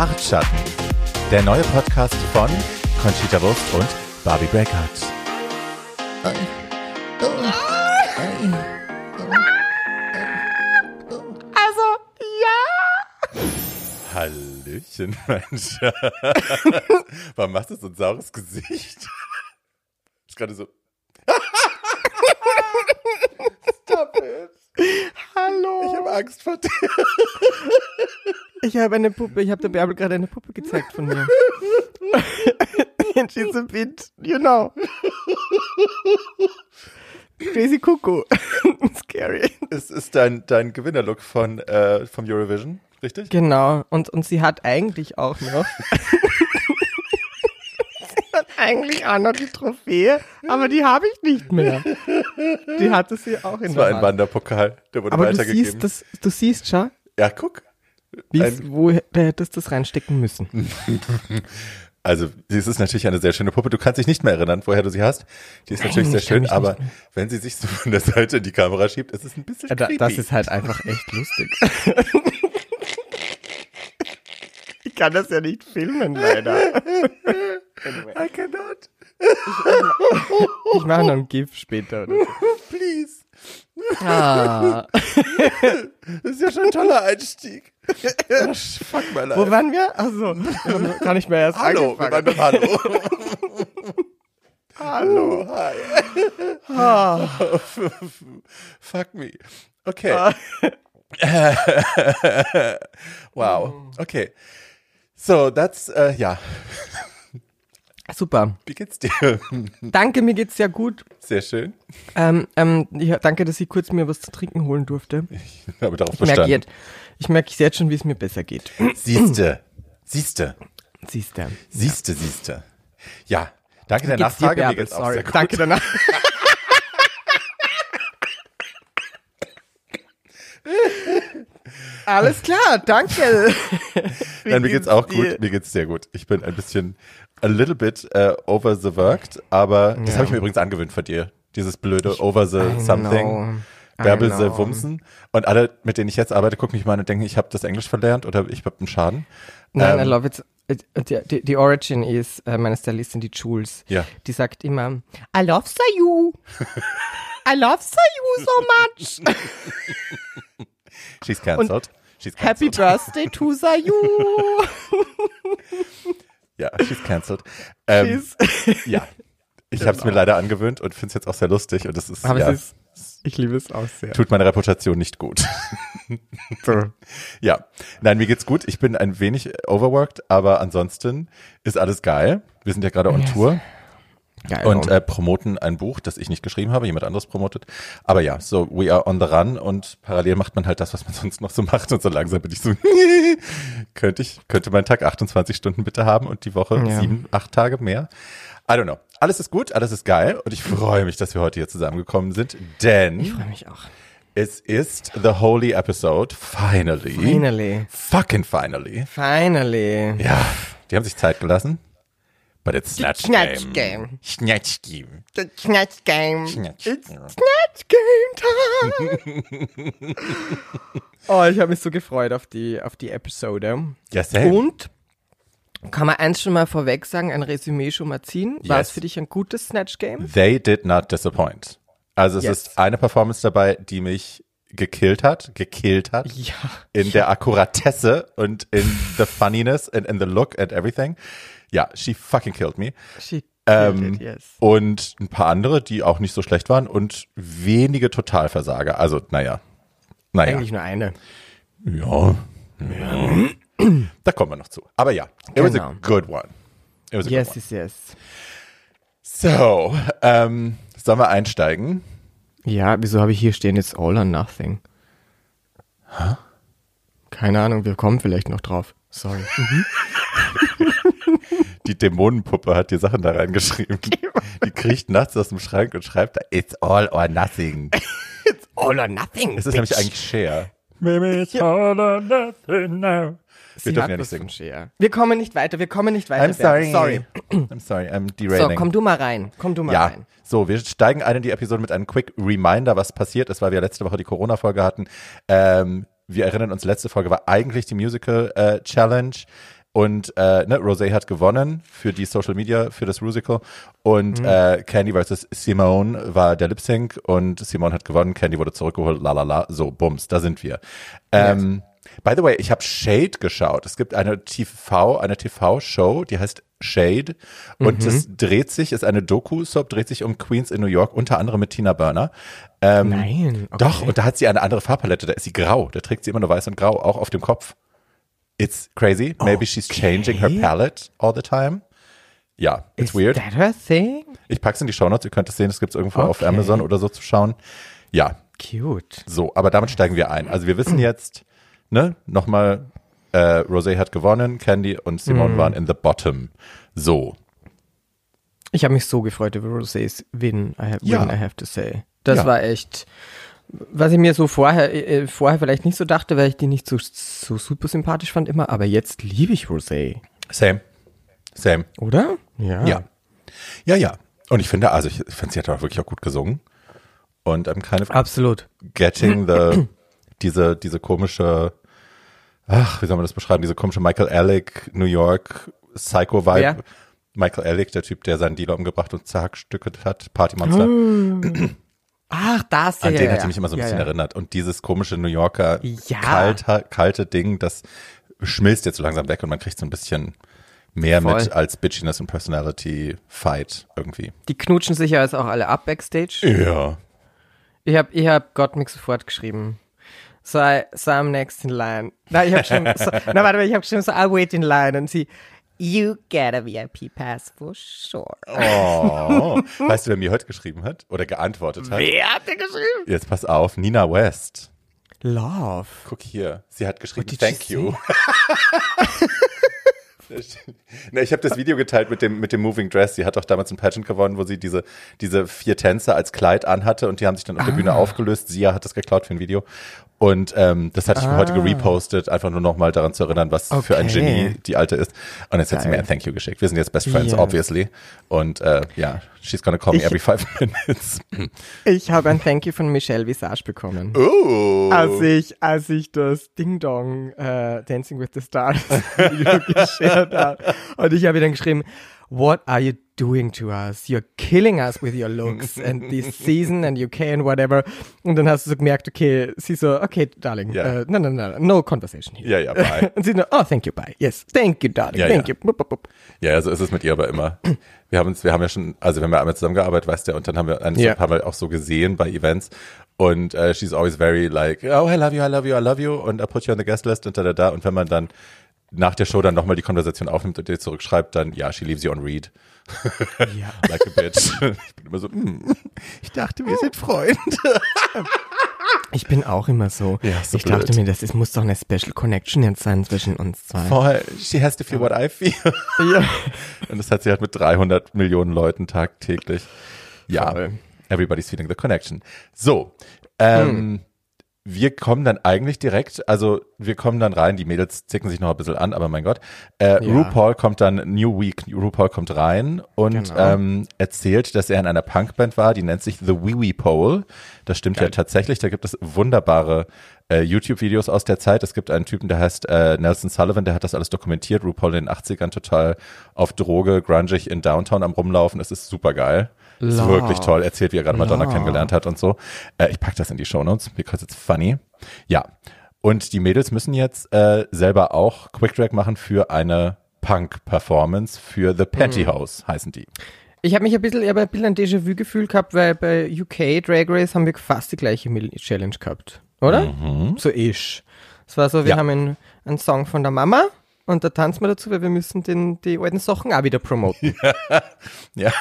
Bartschatten, der neue Podcast von Conchita Wurst und Barbie Breakout. Also, ja. Hallöchen, mein Schatz. Warum machst du so ein saures Gesicht? Ist gerade so. Stop it. Hallo. Ich habe Angst vor dir. Ich habe eine Puppe, ich habe der Bärbel gerade eine Puppe gezeigt von mir. And she's a bit, you know. Crazy Cuckoo. Scary. Es ist dein, dein Gewinnerlook von, äh, vom Eurovision, richtig? Genau. Und, und sie hat eigentlich auch noch. sie hat eigentlich auch noch die Trophäe, aber die habe ich nicht mehr. Die hatte sie auch in Das der war ein Hand. Wanderpokal, der wurde Aber du weitergegeben. siehst, das, du siehst schon, ja, guck. Wo du hättest das reinstecken müssen. Also, es ist natürlich eine sehr schöne Puppe. Du kannst dich nicht mehr erinnern, woher du sie hast. Die ist natürlich Nein, sehr ich kann schön, aber wenn sie sich so von der Seite in die Kamera schiebt, ist es ein bisschen creepy. das ist halt einfach echt lustig. ich kann das ja nicht filmen, leider. I cannot. Ich mache noch ein GIF später. Oder so. Please. Ah, Das ist ja schon ein toller Einstieg. Fuck my life. wo waren wir? Achso, gar nicht mehr erst Hallo, wir waren angefangen. Hallo. Hallo, hi. Ah, Fuck me. Okay. wow. Okay. So, that's, äh, ja. Super. Wie geht's dir? Danke, mir geht's sehr gut. Sehr schön. Ähm, ähm, ja, danke, dass ich kurz mir was zu trinken holen durfte. Ich habe darauf Ich merke bestanden. jetzt, ich merke jetzt schon, wie es mir besser geht. Siehste. Siehste. Siehst du. Siehste, siehste. Ja. Danke der Nachfrage. Mir geht's auch sehr gut. Danke danach. Alles klar, danke. Nein, mir geht's auch gut. Mir geht's sehr gut. Ich bin ein bisschen a little bit äh, over the worked, aber das Ja. habe ich mir übrigens angewöhnt von dir. Dieses blöde over the I something. know. I Bärbel the. Wumsen. Und alle, mit denen ich jetzt arbeite, gucken mich mal an und denken, ich habe das Englisch verlernt oder ich habe einen Schaden. Nein, I Ähm, love it. Die, die, Origin ist, äh, meine Stylistin, die Jules, Ja. die sagt immer, I love Sayu. I love Sayu so much. She's cancelled. She's Happy cancelled. Birthday to Sayu. Ja, she's cancelled. Ähm, She's- ja. Ich habe es mir leider angewöhnt und finde es jetzt auch sehr lustig und es ist, Aber ja, es ist, ich liebe es auch sehr. tut meiner Reputation nicht gut. So. Ja, nein, mir geht's gut. Ich bin ein wenig overworked, aber ansonsten ist alles geil. Wir sind ja gerade on Yes. Tour Geil. und äh, promoten ein Buch, das ich nicht geschrieben habe, jemand anderes promotet. Aber ja, so we are on the run und parallel macht man halt das, was man sonst noch so macht und so langsam bin ich so, könnte ich, könnte mein Tag 28 Stunden bitte haben und die Woche Ja. sieben, acht Tage mehr. I don't know. Alles ist gut, alles ist geil und ich freue mich, dass wir heute hier zusammengekommen sind, denn ich freue mich auch. es ist the holy episode, finally. Finally. Fucking finally. Finally. Ja, die haben sich Zeit gelassen. But it's Snatch Snatch Game. Game. Snatch Game. The Snatch Game. Snatch. It's Snatch Game Time. oh, ich habe mich so gefreut auf die, auf die Episode. Ja, same. Und kann man eins schon mal vorweg sagen, ein Resümee schon mal ziehen? War Yes. es für dich ein gutes Snatch Game? They did not disappoint. Also es Yes. ist eine Performance dabei, die mich gekillt hat, gekillt hat. Ja. In der Akkuratesse und in the funniness and in the look and everything. Ja, she fucking killed me. She Ähm, yes. Und ein paar andere, die auch nicht so schlecht waren und wenige Totalversager. Also, naja. Naja. Eigentlich nur eine. Ja. ja. da kommen wir noch zu. Aber ja, it was a Genau. good one. It was a Yes, good one. yes, yes. So, ähm, sollen wir einsteigen? Ja, wieso habe ich hier stehen jetzt All or Nothing? Keine Ahnung, wir kommen vielleicht noch drauf. Sorry. Die Dämonenpuppe hat die Sachen da reingeschrieben. Die kriecht nachts aus dem Schrank und schreibt da, it's all or nothing. All or Nothing. Es ist nämlich eigentlich Cher. Maybe it's all or nothing now. Wir Sie dürfen hat ja nicht singen. Cher. Wir kommen nicht weiter, wir kommen nicht weiter. I'm sorry. Sorry. I'm sorry, I'm So, derailing. komm du mal rein. Komm du mal Ja, rein. so, wir steigen ein in die Episode mit einem Quick Reminder, was passiert ist, weil wir letzte Woche die Corona-Folge hatten. Ähm, wir erinnern uns, letzte Folge war eigentlich die Musical äh, Challenge. Und äh, ne, Rosé hat gewonnen für die Social Media, für das Rusical. Und äh, Candy versus Simone war der Lip Sync und Simone hat gewonnen, Candy wurde zurückgeholt, la la la. So, bums, da sind wir. Ähm, By the way, ich habe Shade geschaut. Es gibt eine TV, eine TV-Show, die heißt Shade und es dreht sich, ist eine Doku-Soap, dreht sich um Queens in New York, unter anderem mit Tina Burner. Ähm, Nein. Okay. Doch, und da hat sie eine andere Farbpalette, da ist sie grau, da trägt sie immer nur weiß und grau, auch auf dem Kopf. It's crazy. Maybe she's changing her Okay. palette all the time. Ja, it's Is weird. that her thing? Ich pack's in die Shownotes, ihr könnt es sehen, es gibt's irgendwo auf Okay. Amazon oder so zu schauen. Ja, Cute. so, aber damit steigen wir ein. Also wir wissen jetzt, ne, nochmal, äh, Rosé hat gewonnen, Candy und Simone waren in the bottom. So. Ich habe mich so gefreut über Rosés Win, I have, Ja. win, I have to say. Das Ja. war echt, was ich mir so vorher, äh, vorher vielleicht nicht so dachte, weil ich die nicht so, so super sympathisch fand immer, aber jetzt liebe ich Rosé. Same. Same. Oder? Ja. Ja. Ja, ja. Und ich finde, also ich, finde, sie hat auch wirklich auch gut gesungen. Und I'm kind of Absolut. getting the, diese, diese komische, ach, wie soll man das beschreiben, diese komische Michael Alec, New York, Psycho-Vibe. Wer? Michael Alec, der Typ, der seinen Dealer umgebracht und zerhackstückelt hat, Partymonster. Ach, das An ja, den ja, hat ja. sie mich immer so ein ja, bisschen ja. erinnert. Und dieses komische New Yorker Ja. kalte, kalte Ding, das schmilzt jetzt so langsam weg und man kriegt so ein bisschen mehr Voll. mit als Bitchiness und Personality Fight irgendwie. Die knutschen sich ja jetzt auch alle ab backstage. Ja. Ich habe ich hab Gottmik sofort geschrieben. So, I, so I'm next in line. Na, ich habe schon, so, na warte mal, ich habe geschrieben, so I'll wait in line. Und sie, you get a VIP pass for sure. Oh. weißt du, wer mir heute geschrieben hat oder geantwortet hat? Wer hat denn geschrieben? Jetzt pass auf, Nina West. Love. Guck hier, sie hat geschrieben, thank you. Na, ich habe das Video geteilt mit dem, mit dem Moving Dress. Sie hat auch damals ein Pageant gewonnen, wo sie diese, diese vier Tänzer als Kleid anhatte und die haben sich dann auf der Ah. Bühne aufgelöst. Sia hat das geklaut für ein Video. Und ähm, das hatte ich heute gerepostet, einfach nur nochmal daran zu erinnern, was für ein Ah. Okay. Genie die Alte ist. Und jetzt hat sie mir Geil. ein Thank you geschickt. Wir sind jetzt Best Friends, Ja. obviously. Und äh, ja, she's gonna call me Ich- every five minutes. Ich habe ein Thank you von Michelle Visage bekommen. Oh. Als ich, als ich das Ding Dong äh, Dancing with the Stars Video geshared habe. Und ich habe ihr dann geschrieben, What are you doing to us? You're killing us with your looks and this season and UK and whatever. Und dann hast du so gemerkt, okay, sie so, okay, darling, Ja. äh, no, no, no, no conversation here. Ja, ja, bye. Und sie so, oh, thank you, bye. Yes, thank you, darling, Ja, thank ja. you. Bup, bup, bup. Ja, so ist es mit ihr aber immer. Wir haben uns, wir haben ja schon, also wir haben ja einmal zusammengearbeitet, weißt du, und dann haben wir ein paar Mal auch so gesehen bei Events. Und äh, she's always very like, oh, I love you, I love you, I love you, und I put you on the guest list und da, da, da. Und wenn man dann nach der Show dann nochmal die Konversation aufnimmt und dir zurückschreibt, dann, ja, she leaves you on read. Ja. Like a bitch. Ich bin immer so, mm, ich dachte, wir sind Freunde. Ich bin auch immer so. Ja, so ich dachte blöd. mir, das ist, muss doch eine Special Connection jetzt sein zwischen uns zwei. Voll, she has to feel what I feel. Ja. Und das hat sie halt mit 300 Millionen Leuten tagtäglich. Ja, Voll. everybody's feeling the connection. So, ähm, Hm. Wir kommen dann eigentlich direkt, also wir kommen dann rein, die Mädels zicken sich noch ein bisschen an, aber mein Gott. Äh, Ja. RuPaul kommt dann, New Week, RuPaul kommt rein und Genau. ähm, erzählt, dass er in einer Punkband war, die nennt sich The Wee Wee Pole. Das stimmt ja tatsächlich, da gibt es wunderbare äh, YouTube-Videos aus der Zeit. Es gibt einen Typen, der heißt äh, Nelson Sullivan, der hat das alles dokumentiert. RuPaul in den 80ern total auf Droge, grungig in Downtown am Rumlaufen. Es ist super geil. Ist Love. wirklich toll. Erzählt, wie er gerade Madonna Love. kennengelernt hat und so. Äh, ich pack das in die Shownotes, because it's funny. Ja. Und die Mädels müssen jetzt äh, selber auch Quick Track machen für eine Punk-Performance für The Pantyhose, heißen die. Ich habe mich ein bisschen, ich ein bisschen ein Déjà-vu gefühl gehabt, weil bei UK Drag Race haben wir fast die gleiche Challenge gehabt, oder? So ish. Es war so, wir Mhm. Ja. haben einen, einen Song von der Mama und da tanzen wir dazu, weil wir müssen den, die alten Sachen auch wieder promoten. Ja.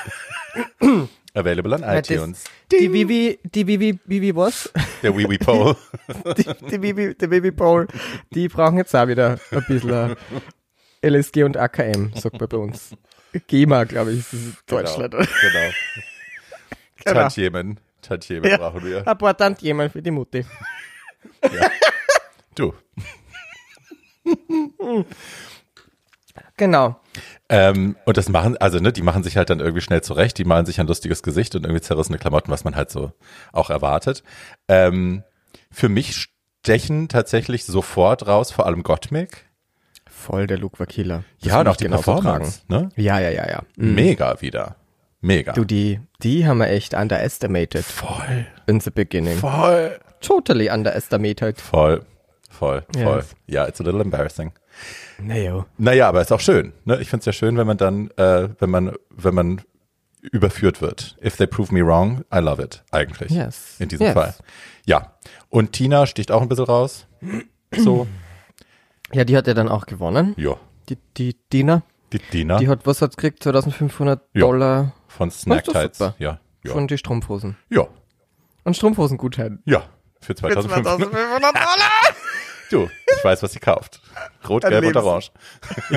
Available on Weil das- iTunes. Die Vivi, die Vivi, Vivi was? Der Wee Pole. Die, die Vivi, die Vivi Paul, die brauchen jetzt auch wieder ein bisschen LSG und AKM, sagt man bei uns. GEMA, glaube ich, ist es in Deutschland. Genau. genau. Genau. Tantiemen. Tantiemen Ja. brauchen wir. Ein paar Tantiemen für die Mutti. Du. Genau. Ähm, und das machen, also ne, die machen sich halt dann irgendwie schnell zurecht, die malen sich ein lustiges Gesicht und irgendwie zerrissene Klamotten, was man halt so auch erwartet. Ähm, für mich stechen tatsächlich sofort raus, vor allem Gottmik. Voll, der Look war Killer. Das ja, und auch die genauso Performance, ne? tragen. Ja, ja, ja, ja. Mhm. Mega wieder. Mega. Du, die, die haben wir echt underestimated voll. in the beginning. Voll. Totally underestimated. Voll. Voll. Voll. Yes. Ja, it's a little embarrassing. Naja. Naja, aber ist auch schön. Ne? Ich finde es ja schön, wenn man dann, äh, wenn man, wenn man überführt wird. If they prove me wrong, I love it, eigentlich. Yes. In diesem Yes. Fall. Ja. Und Tina sticht auch ein bisschen raus. So. Ja, die hat ja dann auch gewonnen. Ja. Die, die Dina. Die Tina Die hat, was hat gekriegt? 2500 Ja. Dollar von Snack doch Tights. super. Ja. Ja. von die Strumpfhosen. ja. Und Strumpfhosengutschein. Ja. Für 2500. Dollar. Du, ich weiß, was sie kauft. Rot, Ein gelb und orange.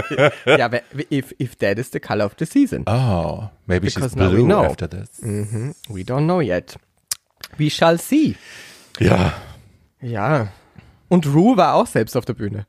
ja, aber if, if that is the color of the season. Oh, maybe she's Because now we blue know. after this. Mhm. We don't know yet. We shall see. Ja. Ja. Und Rue war auch selbst auf der Bühne.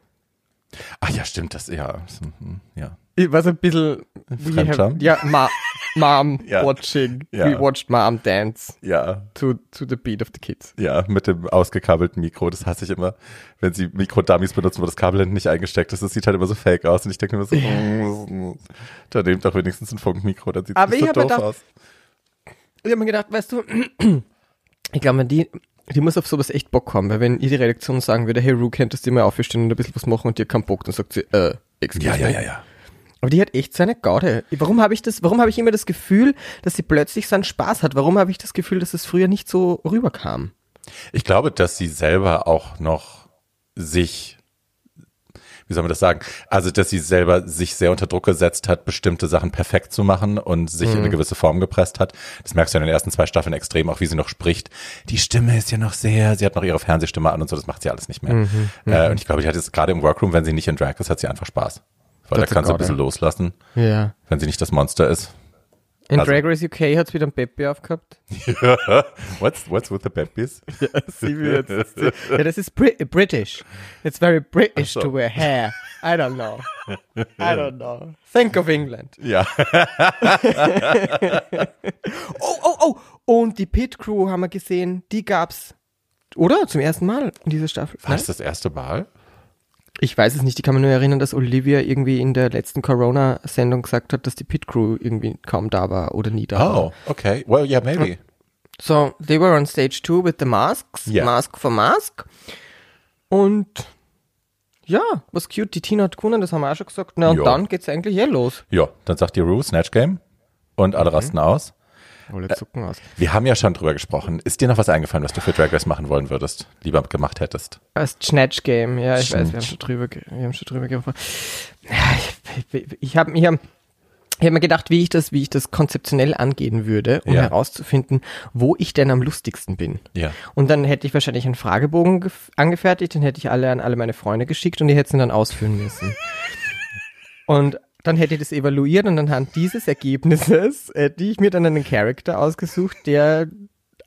Ach ja, stimmt, das, ja. mhm, Ja. Ich war so ein bisschen, we Fremdscham? ja, ma, Mom Ja. watching. Ja. We watched Mom dance Ja, to, to the beat of the kids. ja, mit dem ausgekabelten Mikro, das hasse ich immer, wenn sie Mikrodummies benutzen, wo das Kabel hinten nicht eingesteckt ist, das sieht halt immer so fake aus und ich denke mir so, mm, da nehmt doch wenigstens ein Funkmikro, dann sieht es so doof gedacht- aus. Ich habe mir gedacht, weißt du, ich glaube, die, die muss auf sowas echt Bock haben, weil wenn ihr die Redaktion sagen würde, hey Rue, könntest du mal aufstehen und ein bisschen was machen und dir keinen Bock, dann sagt sie, äh, excuse Ja, ja, me. ja, ja. Aber die hat echt seine Gaude. Warum habe ich das, warum habe ich immer das Gefühl, dass sie plötzlich seinen Spaß hat? Warum habe ich das Gefühl, dass es früher nicht so rüberkam? Ich glaube, dass sie selber auch noch sich, wie soll man das sagen? Also, dass sie selber sich sehr unter Druck gesetzt hat, bestimmte Sachen perfekt zu machen und sich in eine gewisse Form gepresst hat. Das merkst du in den ersten zwei Staffeln extrem, auch wie sie noch spricht. Die Stimme ist ja noch sehr, sie hat noch ihre Fernsehstimme an und so, das macht sie alles nicht mehr. äh, und ich glaube, die hat jetzt gerade im Workroom, wenn sie nicht in Drag ist, hat sie einfach Spaß. Weil da That's a kann sie ein bisschen ja. loslassen, Ja. wenn sie nicht das Monster ist. In Also- Drag Race UK hat es wieder ein Pepe aufgehabt. what's, what's with the Babys? Ja, sie will jetzt, ja, das ist Bri British. It's very British so. to wear hair. I don't know. I don't know. Think of England. Ja. Oh, oh, oh. Und die Pit Crew haben wir gesehen, die gab's, oder? Zum ersten Mal in dieser Staffel. War das das erste Mal? Ich weiß es nicht, ich kann mich nur erinnern, dass Olivia irgendwie in der letzten Corona-Sendung gesagt hat, dass die Pit Crew irgendwie kaum da war oder nie da war. Oh, okay. Well, yeah, maybe. So, they were on stage two with the masks, Ja. Mask for Mask. Und ja, was cute, die Tina hat gewonnen, das haben wir auch schon gesagt. Na, und Ja. dann geht's eigentlich eh los. Ja, dann sagt die Rue Snatch Game und alle rasten aus. Alle zucken aus. Wir haben ja schon drüber gesprochen. Ist dir noch was eingefallen, was du für Drag Race machen wollen würdest, lieber gemacht hättest? Das Snatch Game, ja, ich weiß, wir haben Snatch. schon drüber, ge- wir haben schon drüber gesprochen. Ja, ich habe mir, ich hab mir gedacht, wie ich das, wie ich das konzeptionell angehen würde, um Ja. herauszufinden, wo ich denn am lustigsten bin. Ja. Und dann hätte ich wahrscheinlich einen Fragebogen gef- angefertigt, den hätte ich alle an alle meine Freunde geschickt und die hätten ihn dann ausfüllen müssen. und dann hätte ich das evaluiert und anhand dieses Ergebnisses hätte ich mir dann einen Charakter ausgesucht, der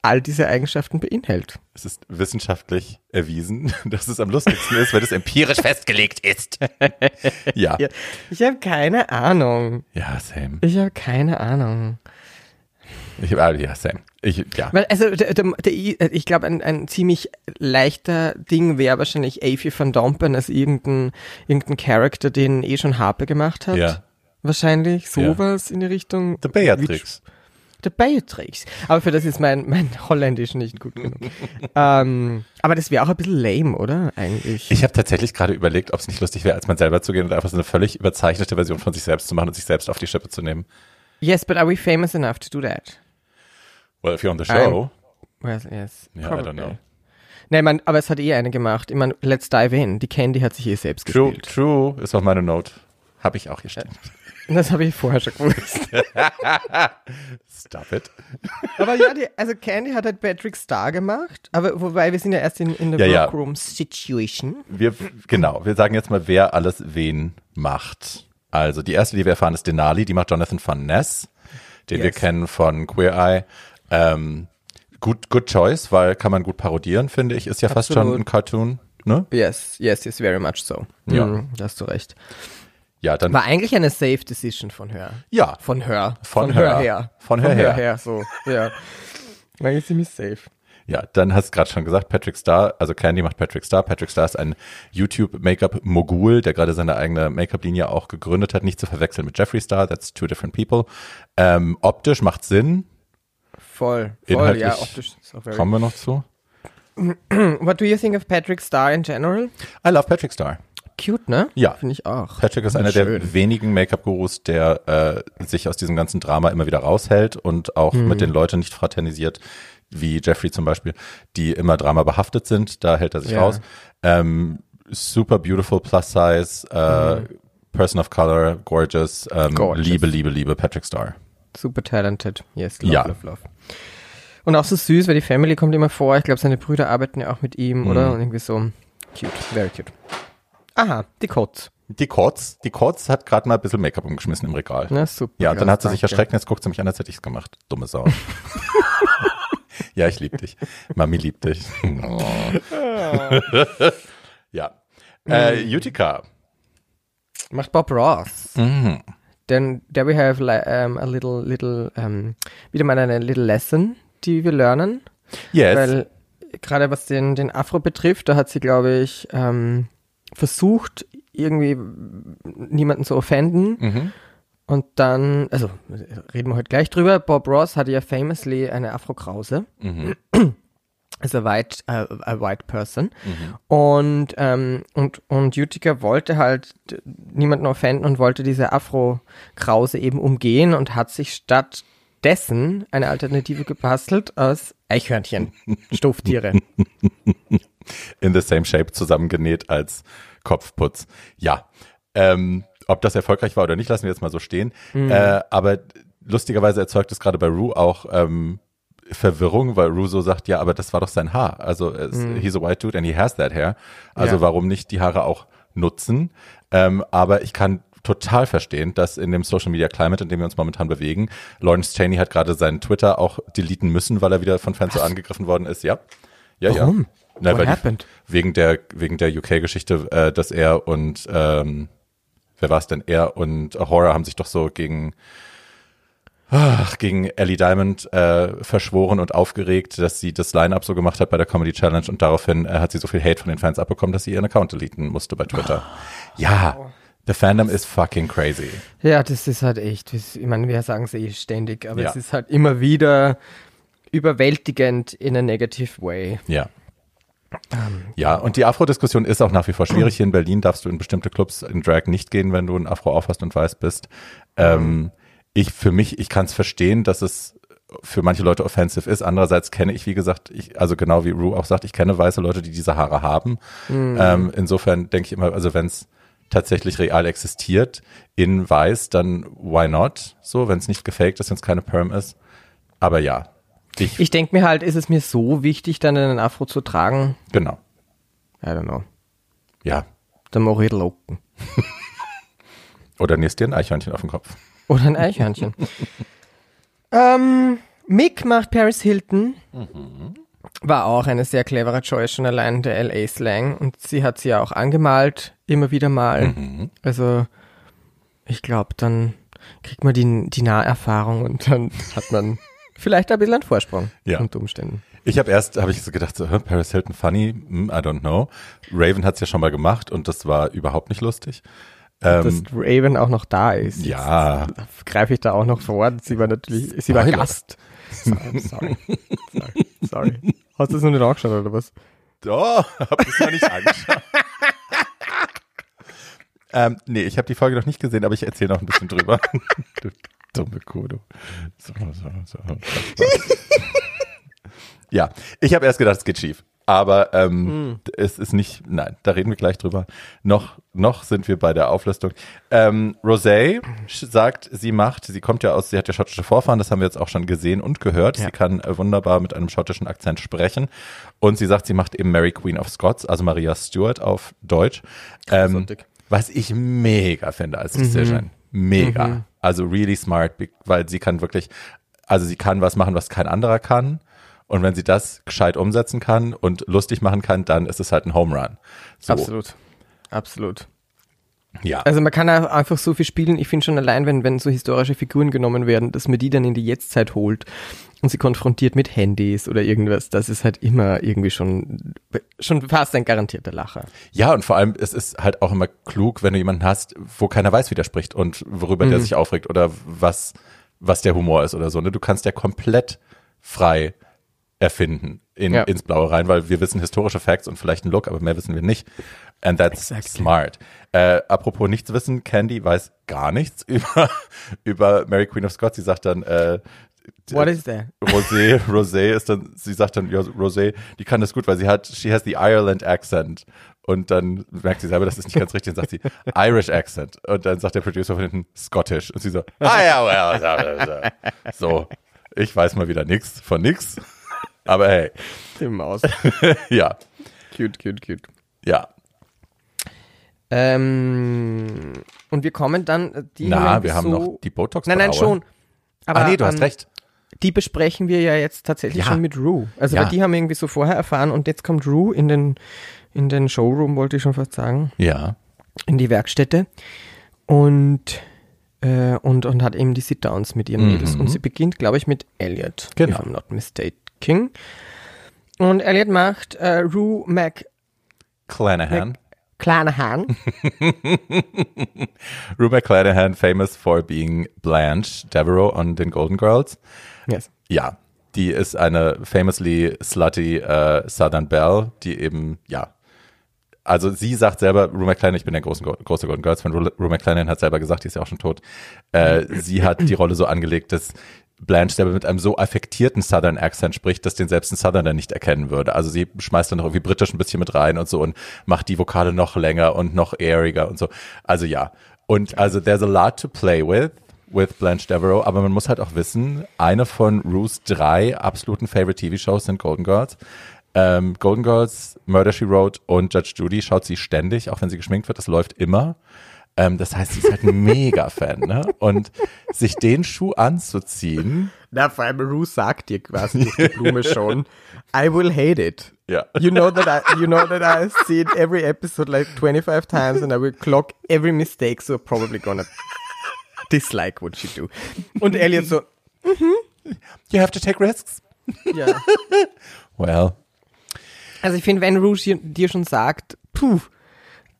all diese Eigenschaften beinhält. Es ist wissenschaftlich erwiesen, dass es am lustigsten ist, wenn es empirisch festgelegt ist. ja. Ja, ich habe keine Ahnung. Ja, same. Ich habe keine Ahnung. Ich, ah, ja, same. Ich, ja. Weil, also, der, der, der, ich glaube, ein, ein ziemlich leichter Ding wäre wahrscheinlich Avi van Dompen als irgendein, irgendein Charakter, den eh schon Harpe gemacht hat. Ja. Wahrscheinlich sowas in die Richtung. The Beatrix. Der Beatrix. Aber für das ist mein, mein Holländisch nicht gut genug. ähm, aber das wäre auch ein bisschen lame, oder? Eigentlich. Ich habe tatsächlich gerade überlegt, ob es nicht lustig wäre, als man selber zu gehen und einfach so eine völlig überzeichnete Version von sich selbst zu machen und sich selbst auf die Schippe zu nehmen. yes, but are we famous enough to do that? Well, if you're on the show. Well, yes. Ja, I probably. don't know. Nee, man, aber es hat eh eine gemacht. Ich meine, Let's Dive In. Die Candy hat sich eh selbst True, gespielt. true, ist auch meine Note. Habe ich auch hier stehen. Das habe ich vorher schon gewusst. Stop it. aber ja, die, also Candy hat halt Patrick Star gemacht. Aber wobei, wir sind ja erst in, in der Ja, ja. Workroom Situation. Wir, genau, wir sagen jetzt mal, wer alles wen macht. Also die erste, die wir erfahren, ist Denali, die macht Jonathan Van Ness, den wir Yes. kennen von Queer Eye. Ähm, good, good choice, weil kann man gut parodieren, finde ich. Ist ja fast schon Absolut. ein Cartoon, ne? Yes, yes, yes, very much so. Ja. Mhm, da hast du recht. Ja, dann, War eigentlich eine safe Decision von her. ja, Von her. Von her her. her. Von her her. her, so. Ja. War eigentlich ziemlich safe. Ja, dann hast du gerade schon gesagt, Patrick Star, also Candy macht Patrick Star. Patrick Star ist ein YouTube-Make-up-Mogul, der gerade seine eigene Make-up-Linie auch gegründet hat. Nicht zu verwechseln mit Jeffree Star, that's two different people. Ähm, optisch macht Sinn. Voll, voll, Inhaltlich ja, optisch. Kommen wir noch zu. What do you think of Patrick Star in general? I love Patrick Star. Cute, ne? Ja. Finde ich auch. Patrick ist einer der wenigen Make-up-Gurus, der äh, sich aus diesem ganzen Drama immer wieder raushält und auch Mhm. mit den Leuten nicht fraternisiert, wie Jeffrey zum Beispiel, die immer Drama behaftet sind. Da hält er sich Ja. raus. Ähm, super beautiful, plus size, äh, Person of Color, gorgeous, ähm, Mhm. Gorgeous. Liebe, Liebe, Liebe, Patrick Star. Super talented. Yes, love, Ja. love, love. Und auch so süß, weil die Family kommt immer vor. Ich glaube, seine Brüder arbeiten ja auch mit ihm, Mhm. oder? Und irgendwie so cute, very cute. Aha, die Codes. Die Kotz, die Kotz hat gerade mal ein bisschen Make-up umgeschmissen im Regal. Na, super. Ja, und dann hat sie sich erschreckt und jetzt guckt sie mich an, als hätte ich es gemacht. Dumme Sau. ja, ich liebe dich. Mami liebt dich. Oh. ja. Äh, Mhm. Utica. Macht Bob Ross. Mhm. Then there we have like, um, a little, little, um, wieder mal eine little lesson, die wir lernen. Yes. Weil gerade was den, den Afro betrifft, da hat sie, glaube ich, ähm, versucht, irgendwie niemanden zu offenden. mhm. Und dann, also reden wir heute gleich drüber. Bob Ross hatte ja famously eine Afro-Krause. Mhm. Also a white, a, a white person. Mhm. Und, ähm, und, und Utica wollte halt niemanden offenden und wollte diese Afro-Krause eben umgehen und hat sich stattdessen eine Alternative gebastelt aus Eichhörnchen, Stofftiere. In the same shape zusammengenäht als Kopfputz. Ja. Ähm, ob das erfolgreich war oder nicht, lassen wir jetzt mal so stehen. Mhm. Äh, aber lustigerweise erzeugt es gerade bei Rue auch ähm, Verwirrung, weil Rue so sagt, ja, aber das war doch sein Haar. Also es, he's a white dude and he has that hair. Also Mhm. Ja. warum nicht die Haare auch nutzen? Ähm, aber ich kann total verstehen, dass in dem Social Media Climate, in dem wir uns momentan bewegen, Lawrence Cheney hat gerade seinen Twitter auch deleten müssen, weil er wieder von Fans so angegriffen worden ist. Ja. Ja, Warum? ja. Na, What weil die, happened? wegen der wegen der UK-Geschichte, äh, dass er und ähm, wer war es denn? Er und Ahura haben sich doch so gegen ach, gegen Ellie Diamond äh, verschworen und aufgeregt, dass sie das Line-Up so gemacht hat bei der Comedy Challenge und daraufhin äh, hat sie so viel Hate von den Fans abbekommen, dass sie ihren Account deleten musste bei Twitter. Ja, the fandom is fucking crazy. Ja, das ist halt echt, ich meine, wir sagen es eh ständig, aber Ja. es ist halt immer wieder überwältigend in a negative way. Ja. Ja, und die Afro-Diskussion ist auch nach wie vor schwierig. Hier in Berlin darfst du in bestimmte Clubs in Drag nicht gehen, wenn du ein Afro aufhast und weiß bist. Ähm, ich für mich, ich kann es verstehen, dass es für manche Leute offensive ist. Andererseits kenne ich, wie gesagt, ich, also genau wie Rue auch sagt, ich kenne weiße Leute, die diese Haare haben. Ähm, insofern denke ich immer, also wenn es tatsächlich real existiert in weiß, dann why not? So, wenn es nicht gefaked ist, wenn es keine Perm ist. Aber ja, ich, Ich denke mir halt, ist es mir so wichtig, dann einen Afro zu tragen? genau, I don't know. ja. Dann mache ich Locken. Oder nähst dir ein Eichhörnchen auf den Kopf. Oder ein Eichhörnchen. ähm, Mick macht Paris Hilton. War auch eine sehr clevere Choice, schon allein der LA-Slang. Und sie hat sie ja auch angemalt, immer wieder mal. Also, ich glaube, dann kriegt man die, die Naherfahrung und dann hat man vielleicht ein bisschen einen Vorsprung Ja. unter Umständen. Ich habe erst, habe ich so gedacht, so, Paris Hilton funny, hm, I don't know. Raven hat's ja schon mal gemacht und das war überhaupt nicht lustig. Dass Ähm, Raven auch noch da ist. ja, greife ich da auch noch vor. Sie war natürlich, sie war. Gast. Sorry, sorry, sorry, sorry. Hast du es noch nicht angeschaut oder was? oh, hab ich noch nicht angeschaut. ähm, nee, ich habe die Folge noch nicht gesehen, aber ich erzähle noch ein bisschen drüber. du dumme du. So, so, so. ja, ich habe erst gedacht, es geht schief. Aber ähm, es ist nicht, nein, da reden wir gleich drüber. Noch, noch sind wir bei der Auflistung. Ähm, Rosé sagt, sie macht, sie kommt ja aus, sie hat ja schottische Vorfahren, das haben wir jetzt auch schon gesehen und gehört. Ja. Sie kann äh, wunderbar mit einem schottischen Akzent sprechen. Und sie sagt, sie macht eben Mary Queen of Scots, also Maria Stuart auf Deutsch. Ähm, was ich mega finde als Decision. Mega. Also really smart, weil sie kann wirklich, also sie kann was machen, was kein anderer kann. Und wenn sie das gescheit umsetzen kann und lustig machen kann, dann ist es halt ein Home Run. So. Absolut. Absolut. Ja. Also man kann einfach so viel spielen. Ich finde schon allein, wenn, wenn so historische Figuren genommen werden, dass man die dann in die Jetztzeit holt und sie konfrontiert mit Handys oder irgendwas, das ist halt immer irgendwie schon, schon fast ein garantierter Lacher. Ja, und vor allem, es ist halt auch immer klug, wenn du jemanden hast, wo keiner weiß, wie der spricht und worüber Mhm. der sich aufregt oder was, was der Humor ist oder so. Ne? Du kannst ja komplett frei erfinden in, Ja. ins Blaue rein, weil wir wissen historische Facts und vielleicht einen Look, aber mehr wissen wir nicht. And that's Exactly. smart. Äh, apropos nichts wissen, Candy weiß gar nichts über, über Mary Queen of Scots. Sie sagt dann, äh, What is that? Rosé, Rosé ist dann, sie sagt dann, ja, Rosé, die kann das gut, weil sie hat, she has the Ireland accent. Und dann merkt sie selber, das ist nicht ganz richtig, dann sagt sie Irish accent. Und dann sagt der Producer von hinten Scottish. Und sie so, ah ja, well, so, ich weiß mal wieder nix von nix. Aber hey, Die Maus. ja, cute, cute, cute. ja. Ähm, und wir kommen dann, äh, die Na, wir so, haben noch die botox Nein, nein, schon. Aber, Ah nee, du hast ähm, recht. Die besprechen wir ja jetzt tatsächlich Ja. schon mit Rue. Also Ja. weil die haben irgendwie so vorher erfahren und jetzt kommt Rue in den, in den Showroom, wollte ich schon fast sagen, Ja, in die Werkstätte und, äh, und, und hat eben die Sit-Downs mit ihren Mhm. Mädels. Und sie beginnt, glaube ich, mit Elliot, Genau. if I'm not mistaken. Und Elliot macht äh, Rue Mac Clanahan. Clanahan. Rue McClanahan, famous for being Blanche Devereaux on den Golden Girls. yes. Ja, die ist eine famously slutty äh, Southern Belle, die eben, ja, also sie sagt selber, Rue McClanahan, ich bin der große, große Golden Girls Fan, Rue Rue McClanahan hat selber gesagt, die ist ja auch schon tot, äh, sie hat die Rolle so angelegt, dass Blanche selber mit einem so affektierten Southern Accent spricht, dass den selbst ein Southerner nicht erkennen würde. Also sie schmeißt dann noch irgendwie britisch ein bisschen mit rein und so und macht die Vokale noch länger und noch airiger und so. Also ja. Und also there's a lot to play with with Blanche Devereaux, aber man muss halt auch wissen, eine von Ruths drei absoluten Favorite TV-Shows sind Golden Girls. Ähm, Golden Girls, Murder She Wrote und Judge Judy schaut sie ständig, auch wenn sie geschminkt wird, das läuft immer. Ähm, das heißt, sie ist halt ein Mega-Fan, ne? Und sich den Schuh anzuziehen, Na, vor allem Rue sagt dir quasi durch die Blume schon, I will hate it. ja. You know that I, you know that I've seen every episode like 25 times and I will clock every mistake, so probably gonna dislike what you do. Und Elliot so, You have to take risks. ja. Well, Also ich finde, wenn Rouge dir- dir schon sagt, puh,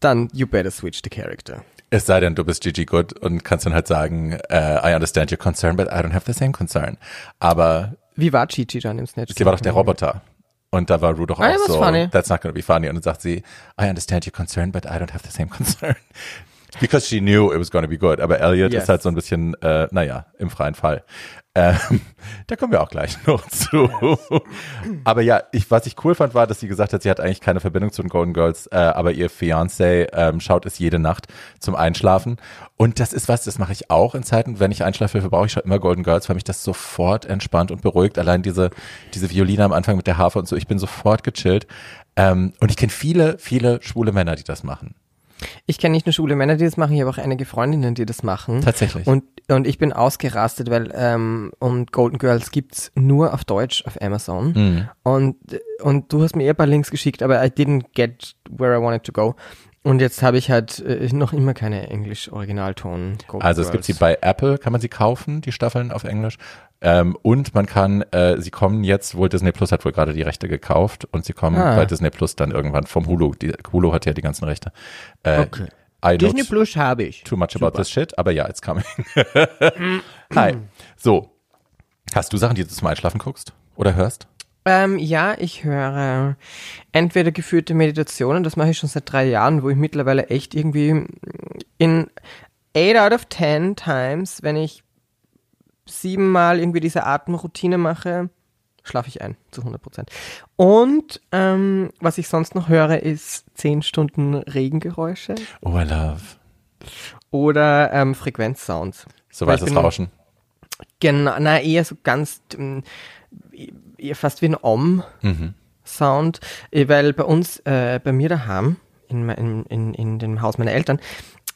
dann you better switch the character. Es sei denn, du bist Gigi Good und kannst dann halt sagen, äh, I understand your concern, but I don't have the same concern. Aber Wie war Gigi dann im Snatch? sie war doch der Roboter. Und da war Rue doch Ah, auch so, funny. that's not gonna be funny. Und dann sagt sie, I understand your concern, but I don't have the same concern. Because she knew it was gonna be good. Aber Elliot Yes. ist halt so ein bisschen, äh, naja, im freien Fall. Ähm, da kommen wir auch gleich noch zu. aber ja, ich, was ich cool fand, war, dass sie gesagt hat, sie hat eigentlich keine Verbindung zu den Golden Girls, äh, aber ihr Fiancé ähm, schaut es jede Nacht zum Einschlafen. Und das ist was, das mache ich auch in Zeiten, wenn ich Einschlafhilfe brauche, ich schaue immer Golden Girls, weil mich das sofort entspannt und beruhigt. Allein diese, diese Violine am Anfang mit der Harfe und so, ich bin sofort gechillt. Ähm, und ich kenne viele, viele schwule Männer, die das machen. Ich kenne nicht nur schwule Männer, die das machen, ich habe auch einige Freundinnen, die das machen. Tatsächlich. Und, und ich bin ausgerastet, weil ähm, und Golden Girls gibt's nur auf Deutsch auf Amazon. Mhm. Und, und du hast mir eh ein paar Links geschickt, aber I didn't get where I wanted to go. Und jetzt habe ich halt äh, noch immer keine Englisch-Originalton. Also es gibt sie bei Apple, kann man sie kaufen, die Staffeln auf Englisch. Ähm, und man kann, äh, sie kommen jetzt, wohl Disney Plus hat wohl gerade die Rechte gekauft und sie kommen Ah. bei Disney Plus dann irgendwann vom Hulu. Die, Hulu hat ja die ganzen Rechte. Äh, Okay. I Disney Plus habe ich. too much about this shit, aber ja, it's coming. Hi. So. Hast du Sachen, die du zum Einschlafen guckst oder hörst? Ähm, ja, ich höre entweder geführte Meditationen, das mache ich schon seit drei Jahren, wo ich mittlerweile echt irgendwie in 8 out of 10 times, wenn ich siebenmal irgendwie diese Atemroutine mache, schlafe ich ein, zu 100 Prozent. Und ähm, was ich sonst noch höre, ist 10 Stunden Regengeräusche Oh, I love. oder ähm, Frequenzsounds. So weißes Rauschen. Genau, na eher so ganz, eher fast wie ein Om. Mhm. Sound, äh, weil bei uns, äh, bei mir daheim, in, mein- in, in dem Haus meiner Eltern,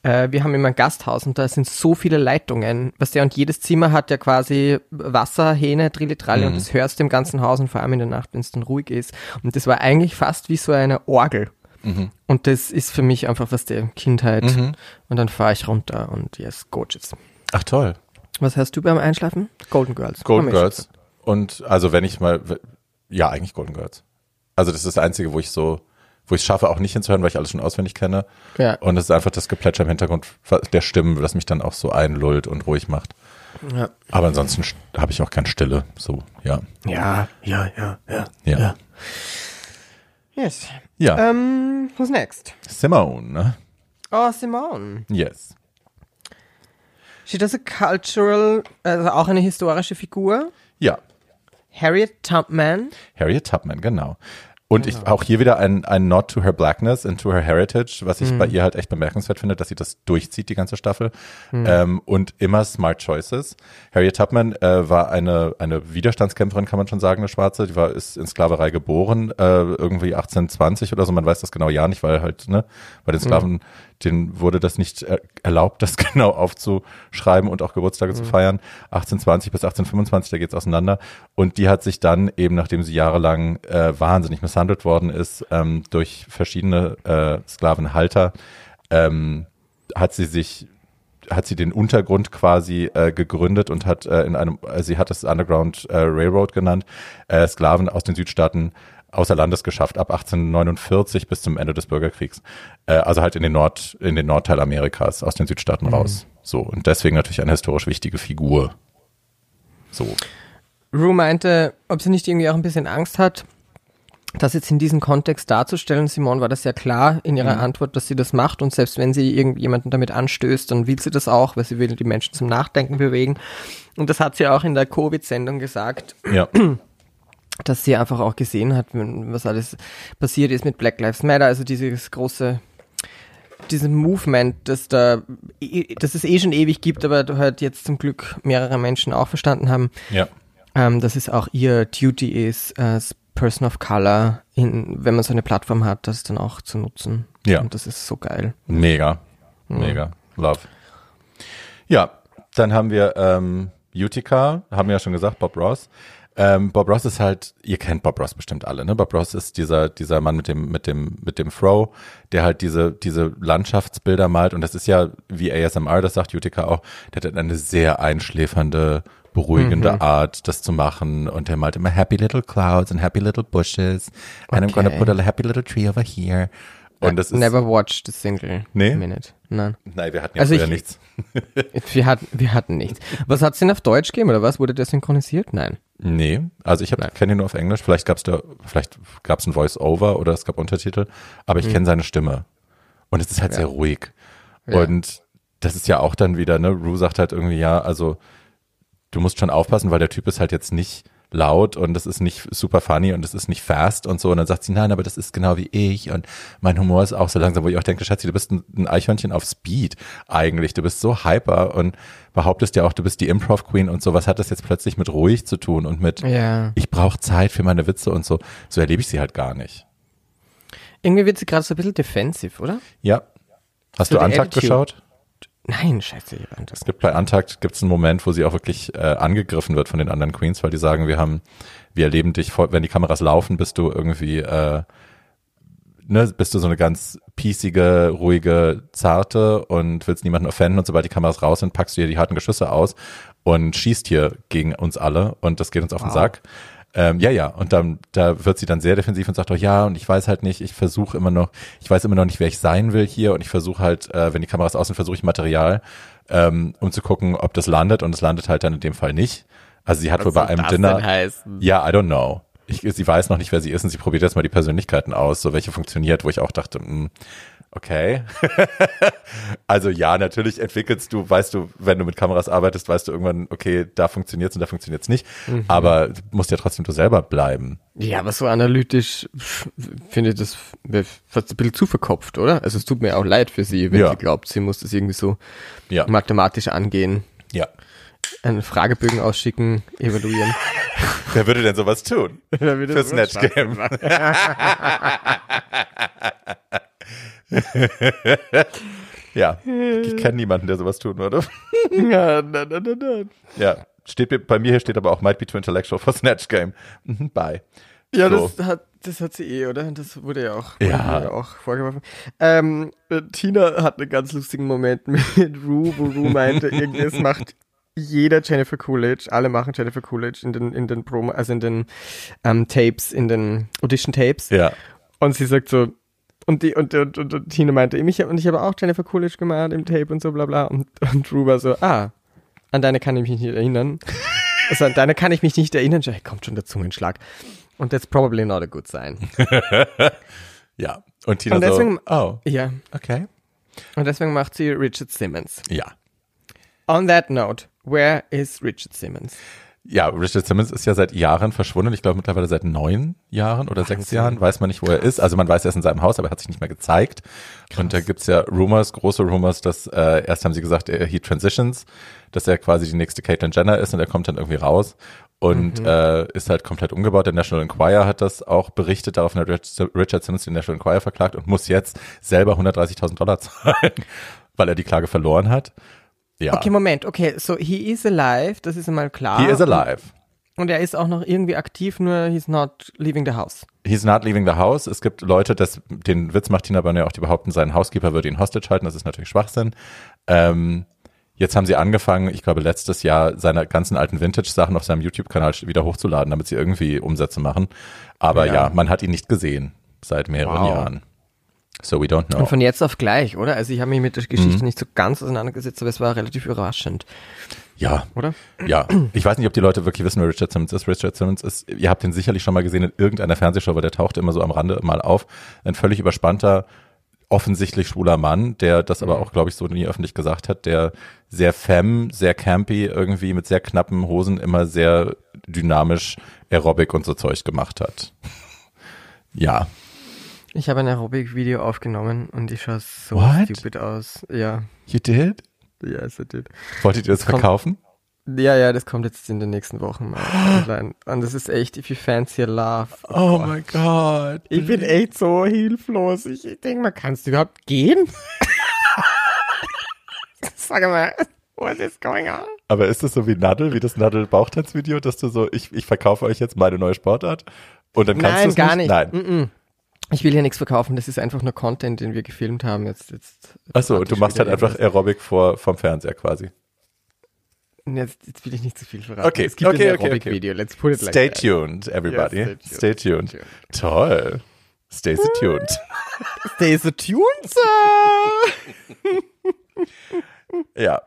äh, wir haben immer ein Gasthaus und da sind so viele Leitungen, was der und jedes Zimmer hat ja quasi Wasser, Hähne, Trilletralle und das hörst du im ganzen Haus und vor allem in der Nacht, wenn es dann ruhig ist. Und das war eigentlich fast wie so eine Orgel. Und das ist für mich einfach was der Kindheit. Mhm. Und dann fahre ich runter und yes, gorgeous. Ach toll. Was hast du beim Einschlafen? Golden Girls. Golden Girls. Und also wenn ich mal, ja, eigentlich Golden Girls. Also das ist das Einzige, wo ich so, wo ich es schaffe, auch nicht hinzuhören, weil ich alles schon auswendig kenne. Ja. Und es ist einfach das Geplätscher im Hintergrund der Stimmen, das mich dann auch so einlullt und ruhig macht. ja. Aber ansonsten habe ich auch keine Stille. So, ja. Ja, ja, ja, ja. Ja. Yes. Ja. Ähm, who's next? Simone, ne? Oh, Simone. Yes. She does a cultural, also auch eine historische Figur. Ja. Harriet Tubman. Harriet Tubman, genau. Und ich auch hier wieder ein, ein Nod to her blackness and to her heritage, was ich bei ihr halt echt bemerkenswert finde, dass sie das durchzieht, die ganze Staffel. Ähm, und immer smart choices. Harriet Tubman äh, war eine, eine Widerstandskämpferin, kann man schon sagen, eine Schwarze. Die war, ist in Sklaverei geboren, äh, irgendwie 1820 oder so. Man weiß das genau ja nicht, weil halt, ne, bei den Sklaven, denen wurde das nicht erlaubt, das genau aufzuschreiben und auch Geburtstage zu feiern. 1820 bis 1825, da geht's auseinander. Und die hat sich dann eben, nachdem sie jahrelang äh, wahnsinnig misshandelt worden ist, ähm, durch verschiedene äh, Sklavenhalter, ähm, hat sie sich hat sie den Untergrund quasi äh, gegründet und hat äh, in einem, äh, sie hat es Underground äh, Railroad genannt, äh, Sklaven aus den Südstaaten außer Landes geschafft, ab 1849 bis zum Ende des Bürgerkriegs. Äh, also halt in den Nord, in den Nordteil Amerikas, aus den Südstaaten raus. So. Und deswegen natürlich eine historisch wichtige Figur. So. Rue meinte, ob sie nicht irgendwie auch ein bisschen Angst hat, das jetzt in diesem Kontext darzustellen. Simone war das ja klar in ihrer Antwort, dass sie das macht und selbst wenn sie irgendjemanden damit anstößt, dann will sie das auch, weil sie will die Menschen zum Nachdenken bewegen. Und das hat sie auch in der Covid-Sendung gesagt, Ja. dass sie einfach auch gesehen hat, was alles passiert ist mit Black Lives Matter, also dieses große dieses Movement, das da, das es eh schon ewig gibt, aber halt jetzt zum Glück mehrere Menschen auch verstanden haben, Ja. ähm, dass es auch ihr Duty ist, als Person of Color, in, wenn man so eine Plattform hat, das dann auch zu nutzen. Ja. Und das ist so geil. Mega. Mega. Love. Ja, dann haben wir ähm, Utica, haben wir ja schon gesagt, Bob Ross. Ähm, Bob Ross ist halt, ihr kennt Bob Ross bestimmt alle, ne? Bob Ross ist dieser, dieser Mann mit dem, mit dem, mit dem Throw, der halt diese, diese Landschaftsbilder malt. Und das ist ja, wie ASMR, das sagt Utica auch, der hat eine sehr einschläfernde, beruhigende Art, das zu machen. Und der malt immer happy little clouds and happy little bushes. And I'm gonna put a happy little tree over here. Und das ist, Never watched the single Nee? minute. Nein. nein, wir hatten ja Also früher ich- nichts. Wir hatten, wir hatten nichts. Was hat es denn auf Deutsch gegeben oder was? Wurde der synchronisiert? Nein. Nee, also ich kenne ihn nur auf Englisch. Vielleicht gab es da, vielleicht gab es ein Voice-Over oder es gab Untertitel, aber ich kenne seine Stimme. Und es ist halt sehr ruhig. Ja. Und das ist ja auch dann wieder, ne, Rue sagt halt irgendwie, ja, also du musst schon aufpassen, weil der Typ ist halt jetzt nicht laut und das ist nicht super funny und das ist nicht fast und so. Und dann sagt sie, nein, aber das ist genau wie ich und mein Humor ist auch so langsam, wo ich auch denke, Schatzi, du bist ein, Eichhörnchen auf Speed eigentlich. Du bist so hyper und behauptest ja auch, du bist die Improv Queen und so. Was hat das jetzt plötzlich mit ruhig zu tun und mit Ja. ich brauche Zeit für meine Witze und so. So erlebe ich sie halt gar nicht. Irgendwie wird sie gerade so ein bisschen defensive, oder? Ja. Hast So du Antakt geschaut? Nein, scheiße. ich war Es gibt bei Antakt gibt's einen Moment, wo sie auch wirklich äh, angegriffen wird von den anderen Queens, weil die sagen, wir haben, wir erleben dich, vor, wenn die Kameras laufen, bist du irgendwie, äh, ne, bist du so eine ganz piecige, ruhige, zarte und willst niemanden offenden und sobald die Kameras raus sind, packst du dir die harten Geschüsse aus und schießt hier gegen uns alle und das geht uns auf den Sack. Ähm, ja, ja, und dann da wird sie dann sehr defensiv und sagt doch, ja, und ich weiß halt nicht, ich versuche immer noch, ich weiß immer noch nicht, wer ich sein will hier und ich versuche halt, äh, wenn die Kameras aus sind, versuche ich Material, ähm, um zu gucken, ob das landet und es landet halt dann in dem Fall nicht. Also sie hat wohl bei einem Dinner, ja, I don't know. Ich, sie weiß noch nicht, wer sie ist und sie probiert jetzt mal die Persönlichkeiten aus, so welche funktioniert, wo ich auch dachte, mh, okay. also ja, natürlich entwickelst du, weißt du, wenn du mit Kameras arbeitest, weißt du irgendwann, okay, da funktioniert's und da funktioniert's nicht. Aber du musst ja trotzdem du selber bleiben. Ja, aber so analytisch finde ich das fast ein bisschen zu verkopft, oder? Also es tut mir auch leid für sie, wenn Ja. sie glaubt, sie muss das irgendwie so Ja. mathematisch angehen, Ja. einen Fragebögen ausschicken, evaluieren. Wer würde denn sowas tun? Für Snatch Game. ja, ich kenne niemanden, der sowas tun würde. ja, na, na, na, na. Ja, steht bei mir hier steht aber auch might be too intellectual for Snatch Game. Mhm, Bye. ja So. das hat Das hat sie eh, oder? Das wurde ja auch, Ja. ja auch vorgeworfen. Ähm, äh, Tina hat einen ganz lustigen Moment mit Rue, wo Rue meinte, irgendwie, es macht jeder Jennifer Coolidge, alle machen Jennifer Coolidge in den, in den Promo, also in den ähm, Tapes, in den Audition-Tapes. Ja. Und sie sagt so, und die, und, und, und, und Tina meinte, ich, und ich habe auch Jennifer Coolidge gemacht im Tape und so bla bla. Und, und war so, ah, an deine kann ich mich nicht erinnern. Also an deine kann ich mich nicht erinnern. Hey, kommt schon der Zungenschlag. Und that's probably not a good sign. Ja. Und Tina Und deswegen- so, oh, Ja. okay. Und deswegen macht sie Richard Simmons. Ja. On that note, where is Richard Simmons? Ja, Richard Simmons ist ja seit Jahren verschwunden. Ich glaube mittlerweile seit neun Jahren oder sechs Jahren. Weiß man nicht, wo er ist. Also man weiß, er ist in seinem Haus, aber er hat sich nicht mehr gezeigt. Und da gibt's ja Rumors, große Rumors, dass äh, erst haben sie gesagt, er, he transitions, dass er quasi die nächste Caitlyn Jenner ist und er kommt dann irgendwie raus und äh, ist halt komplett umgebaut. Der National Enquirer hat das auch berichtet. Daraufhin hat Rich- Richard Simmons den National Enquirer verklagt und muss jetzt selber 130.000 Dollar zahlen, weil er die Klage verloren hat. Ja, Okay, Moment. Okay, so he is alive, das ist einmal klar. he is alive. Und er ist auch noch irgendwie aktiv, nur he's not leaving the house. He's not leaving the house. Es gibt Leute, das, den Witz macht Tina Burner auch, die behaupten, sein Housekeeper würde ihn hostage halten. Das ist natürlich Schwachsinn. Ähm, jetzt haben sie angefangen, ich glaube letztes Jahr, seine ganzen alten Vintage-Sachen auf seinem YouTube-Kanal wieder hochzuladen, damit sie irgendwie Umsätze machen. Aber ja, Ja. man hat ihn nicht gesehen seit mehreren Wow. Jahren. So we don't know. Und von jetzt auf gleich, oder? Also ich habe mich mit der Geschichte nicht so ganz auseinandergesetzt, aber es war relativ überraschend, Ja, oder? ja. Ich weiß nicht, ob die Leute wirklich wissen, wer Richard Simmons ist. Richard Simmons ist, ihr habt ihn sicherlich schon mal gesehen in irgendeiner Fernsehshow, weil der taucht immer so am Rande mal auf. Ein völlig überspannter, offensichtlich schwuler Mann, der das aber auch, glaube ich, so nie öffentlich gesagt hat, der sehr femme, sehr campy irgendwie mit sehr knappen Hosen immer sehr dynamisch Aerobic und so Zeug gemacht hat. Ja. Ich habe ein Aerobic-Video aufgenommen und ich schaue so What? stupid aus. Ja, You did? yes, I did. Wolltet ihr das verkaufen? Ja, ja, das kommt jetzt in den nächsten Wochen mal online. Und das ist echt, if you fancy a laugh. Oh my God. Ich bin echt so hilflos. Ich denke mal, kannst du überhaupt gehen? Sag mal, what is going on? Aber ist das so wie Nadel, wie das Nadel-Bauchtanzvideo, dass du so, ich, ich verkaufe euch jetzt meine neue Sportart und dann kannst du Nein, es gar nicht. Nein. Mm-mm. Ich will hier nichts verkaufen, das ist einfach nur Content, den wir gefilmt haben. Jetzt, jetzt Achso, du machst halt einfach Aerobic vor, vom Fernseher quasi. Jetzt, jetzt will ich nicht zu viel verraten. Okay, es gibt okay, ein okay, Aerobic-Video. Let's put it like Stay that. tuned, everybody. Ja, stay stay tuned. tuned. Toll. Stay so tuned. Stay so tuned, sir. ja.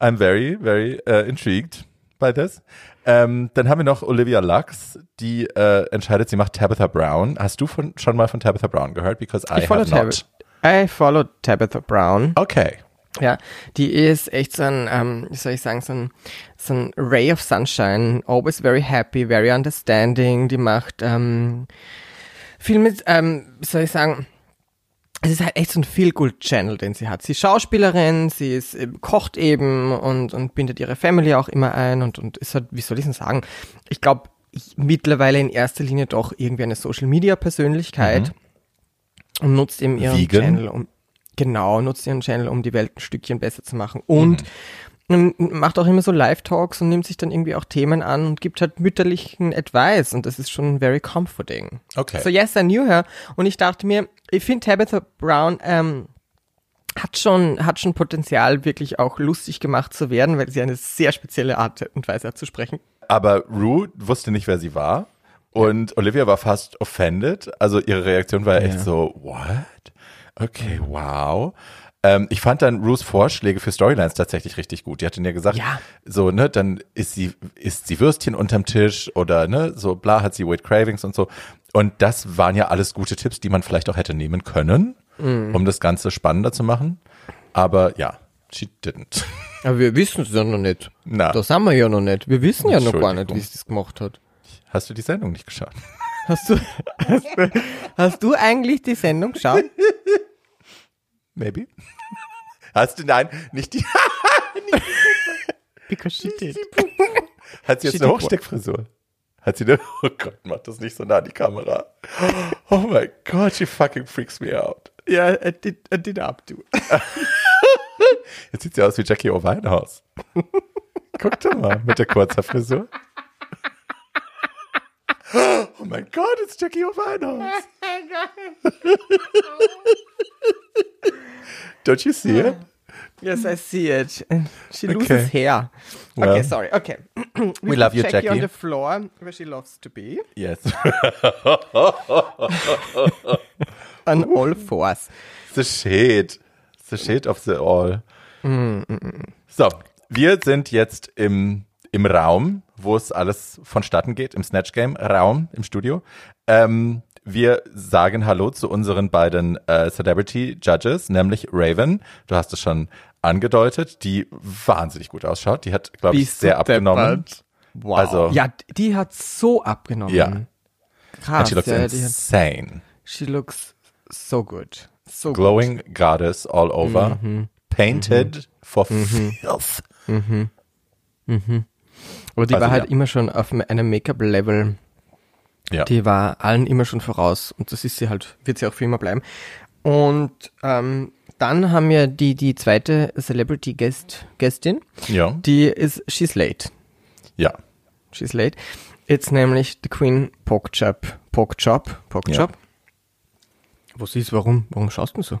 I'm very, very uh, intrigued by this. Ähm, dann haben wir noch Olivia Lux, die äh, entscheidet, sie macht Tabitha Brown. Hast du von, schon mal von Tabitha Brown gehört? Because I Ich follow, have not. I follow Tabitha Brown. Okay. Ja, die ist echt so ein, ähm, wie soll ich sagen, so ein, so ein Ray of Sunshine, always very happy, very understanding. Die macht ähm, viel mit, ähm, wie soll ich sagen, es ist halt echt so ein Feel-Good-Channel, den sie hat. Sie ist Schauspielerin, sie ist, ähm, kocht eben und, und bindet ihre Family auch immer ein und, und ist halt, wie soll ich denn sagen, ich glaube, mittlerweile in erster Linie doch irgendwie eine Social-Media-Persönlichkeit und nutzt eben ihren Vegan? Channel, um, genau, nutzt ihren Channel, um die Welt ein Stückchen besser zu machen und ähm, macht auch immer so Live-Talks und nimmt sich dann irgendwie auch Themen an und gibt halt mütterlichen Advice und das ist schon very comforting. Okay. So yes, I knew her und ich dachte mir, ich finde Tabitha Brown ähm, hat schon hat schon Potenzial wirklich auch lustig gemacht zu werden, weil sie eine sehr spezielle Art und Weise hat zu sprechen. Aber Rue wusste nicht, wer sie war. Und Olivia war fast offended. Also ihre Reaktion war echt Ja. so, what? Okay, wow. Ähm, ich fand dann Rues Vorschläge für Storylines tatsächlich richtig gut. Die hat dann ja gesagt, Ja. so, ne, dann ist sie, isst sie Würstchen unterm Tisch oder, ne, so bla, hat sie Weight Cravings und so. Und das waren ja alles gute Tipps, die man vielleicht auch hätte nehmen können, um das Ganze spannender zu machen. Aber ja, she didn't. Aber wir wissen es ja noch nicht. Na. Das haben wir ja noch nicht. Wir wissen ja noch gar nicht, wie sie das gemacht hat. Hast du die Sendung nicht geschaut? Hast du, hast hast du eigentlich die Sendung geschaut? Maybe. Hast du, nein, nicht die, Because she did. hat sie jetzt She eine? Hochsteckfrisur? Hat sie eine, oh Gott, mach das nicht so nah an die Kamera. Oh mein Gott, she fucking freaks me out. Ja, I did, I did up to. Jetzt sieht sie aus wie Jackie O. Winehouse. Guck doch mal, mit der kurzer Frisur. Oh Oh my God, it's Jackie O'Vinos. Don't you see it? Yes, I see it. She loses Okay. hair. Well, okay, sorry. Okay. we love you, Jackie, on Jackie. the floor where she loves to be. Yes. On all fours. The shade. The shade of the all. So, wir sind jetzt im, im Raum, wo es alles vonstatten geht, im Snatch Game Raum, im Studio. Ähm, wir sagen Hallo zu unseren beiden äh, Celebrity Judges, nämlich Raven. Du hast es schon angedeutet, die wahnsinnig gut ausschaut. Die hat, glaube ich, sehr abgenommen. Wow. Also- ja, die hat so abgenommen. Ja. Krass. And she looks ja, die hat, insane. she looks so good. So Glowing goddess all over. Mhm. Painted for filth. Aber die Also, war halt ja. immer schon auf einem Make-up-Level. Ja. Die war allen immer schon voraus. Und das ist sie halt, wird sie auch für immer bleiben. Und ähm, dann haben wir die, die zweite Celebrity-Gästin. ja. Die ist, she's late. Ja. She's late. It's nämlich the Queen Pokchop. Pokchop. Pokchop. Wo sie ist, warum? Warum schaust du so?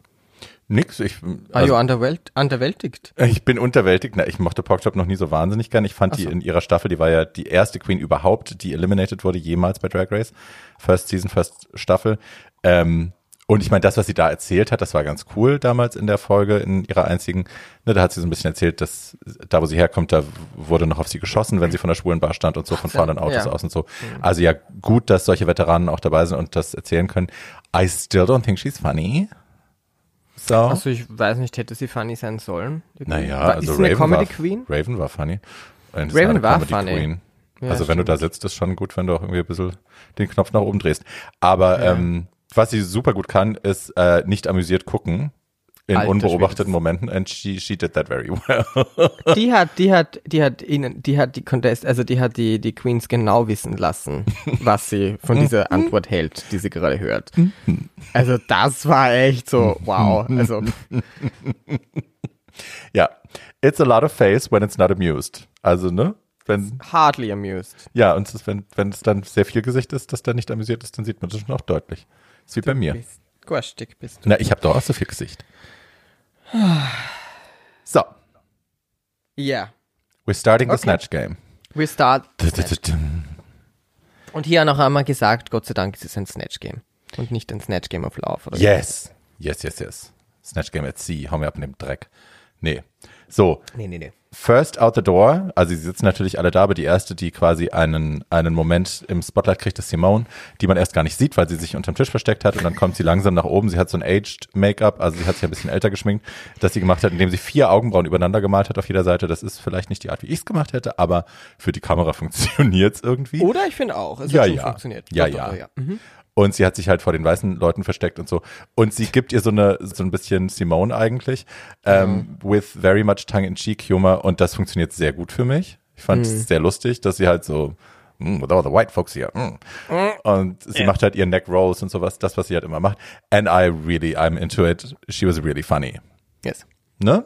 Nix. Ich, Are also- you underwelt underwältigt? Ich bin unterwältigt. Na, ich mochte Porkchop noch nie so wahnsinnig gern. Ich fand die so. in ihrer Staffel, die war ja die erste Queen überhaupt, die eliminated wurde jemals bei Drag Race. First Season, First Staffel. Ähm, und ich meine, das, was sie da erzählt hat, das war ganz cool damals in der Folge, in ihrer einzigen. Ne, da hat sie so ein bisschen erzählt, dass da, wo sie herkommt, da wurde noch auf sie geschossen, wenn sie von der schwulen Bar stand und so, von fahrenden Autos ja. aus und so. Also ja, gut, dass solche Veteranen auch dabei sind und das erzählen können. I still don't think she's funny. So. Also ich weiß nicht, hätte sie funny sein sollen? Naja, War- also ist sie eine Raven Comedy war, Queen? Raven war funny. Raven war Comedy funny. Queen. Ja, also wenn du da sitzt, ist schon gut, wenn du auch irgendwie ein bisschen den Knopf nach oben drehst. Aber ähm, was sie super gut kann, ist äh, nicht amüsiert gucken in Alter unbeobachteten. Momenten and she, she did that very well. Die hat, die hat, die hat ihnen, die hat die Contest, also die hat die, die Queens genau wissen lassen, was sie von dieser Antwort hält, die sie gerade hört. Also das war echt so, wow. Also ja, it's a lot of face when it's not amused. Also, ne? Wenn, hardly amused. ja, und ist, wenn, wenn es dann sehr viel Gesicht ist, das dann nicht amüsiert ist, dann sieht man das schon auch deutlich. Ist wie bei mir. Bist, bist du. Na, ich habe doch auch so viel Gesicht. So, Ja. we're starting the Okay. Snatch Game. We start. Und hier noch einmal gesagt, Gott sei Dank ist es ein Snatch Game. Und nicht ein Snatch Game of Love. Oder Yes. Yes, yes, yes. Snatch Game at Sea. Hau mir ab in dem Dreck. Nee. So, Nee, nee, nee. first out the door. Also sie sitzen natürlich alle da, aber die erste, die quasi einen, einen Moment im Spotlight kriegt, ist Simone, die man erst gar nicht sieht, weil sie sich unterm Tisch versteckt hat und dann kommt sie langsam nach oben. Sie hat so ein Aged Make-up, also sie hat sich ein bisschen älter geschminkt, das sie gemacht hat, indem sie vier Augenbrauen übereinander gemalt hat auf jeder Seite. Das ist vielleicht nicht die Art, wie ich es gemacht hätte, aber für die Kamera funktioniert es irgendwie. Oder ich finde auch, es Ja, hat schon ja. funktioniert. Ja, ja. doch, Mhm. Und sie hat sich halt vor den weißen Leuten versteckt und so. Und sie gibt ihr so eine, so ein bisschen Simone eigentlich, ähm, with very much tongue-in-cheek Humor. Und das funktioniert sehr gut für mich. Ich fand es sehr lustig, dass sie halt so, mm, with all the white folks here. Mm. Und sie macht halt ihren Neck Rolls und sowas, das, was sie halt immer macht. And I really, I'm into it. She was really funny. Yes. Ne?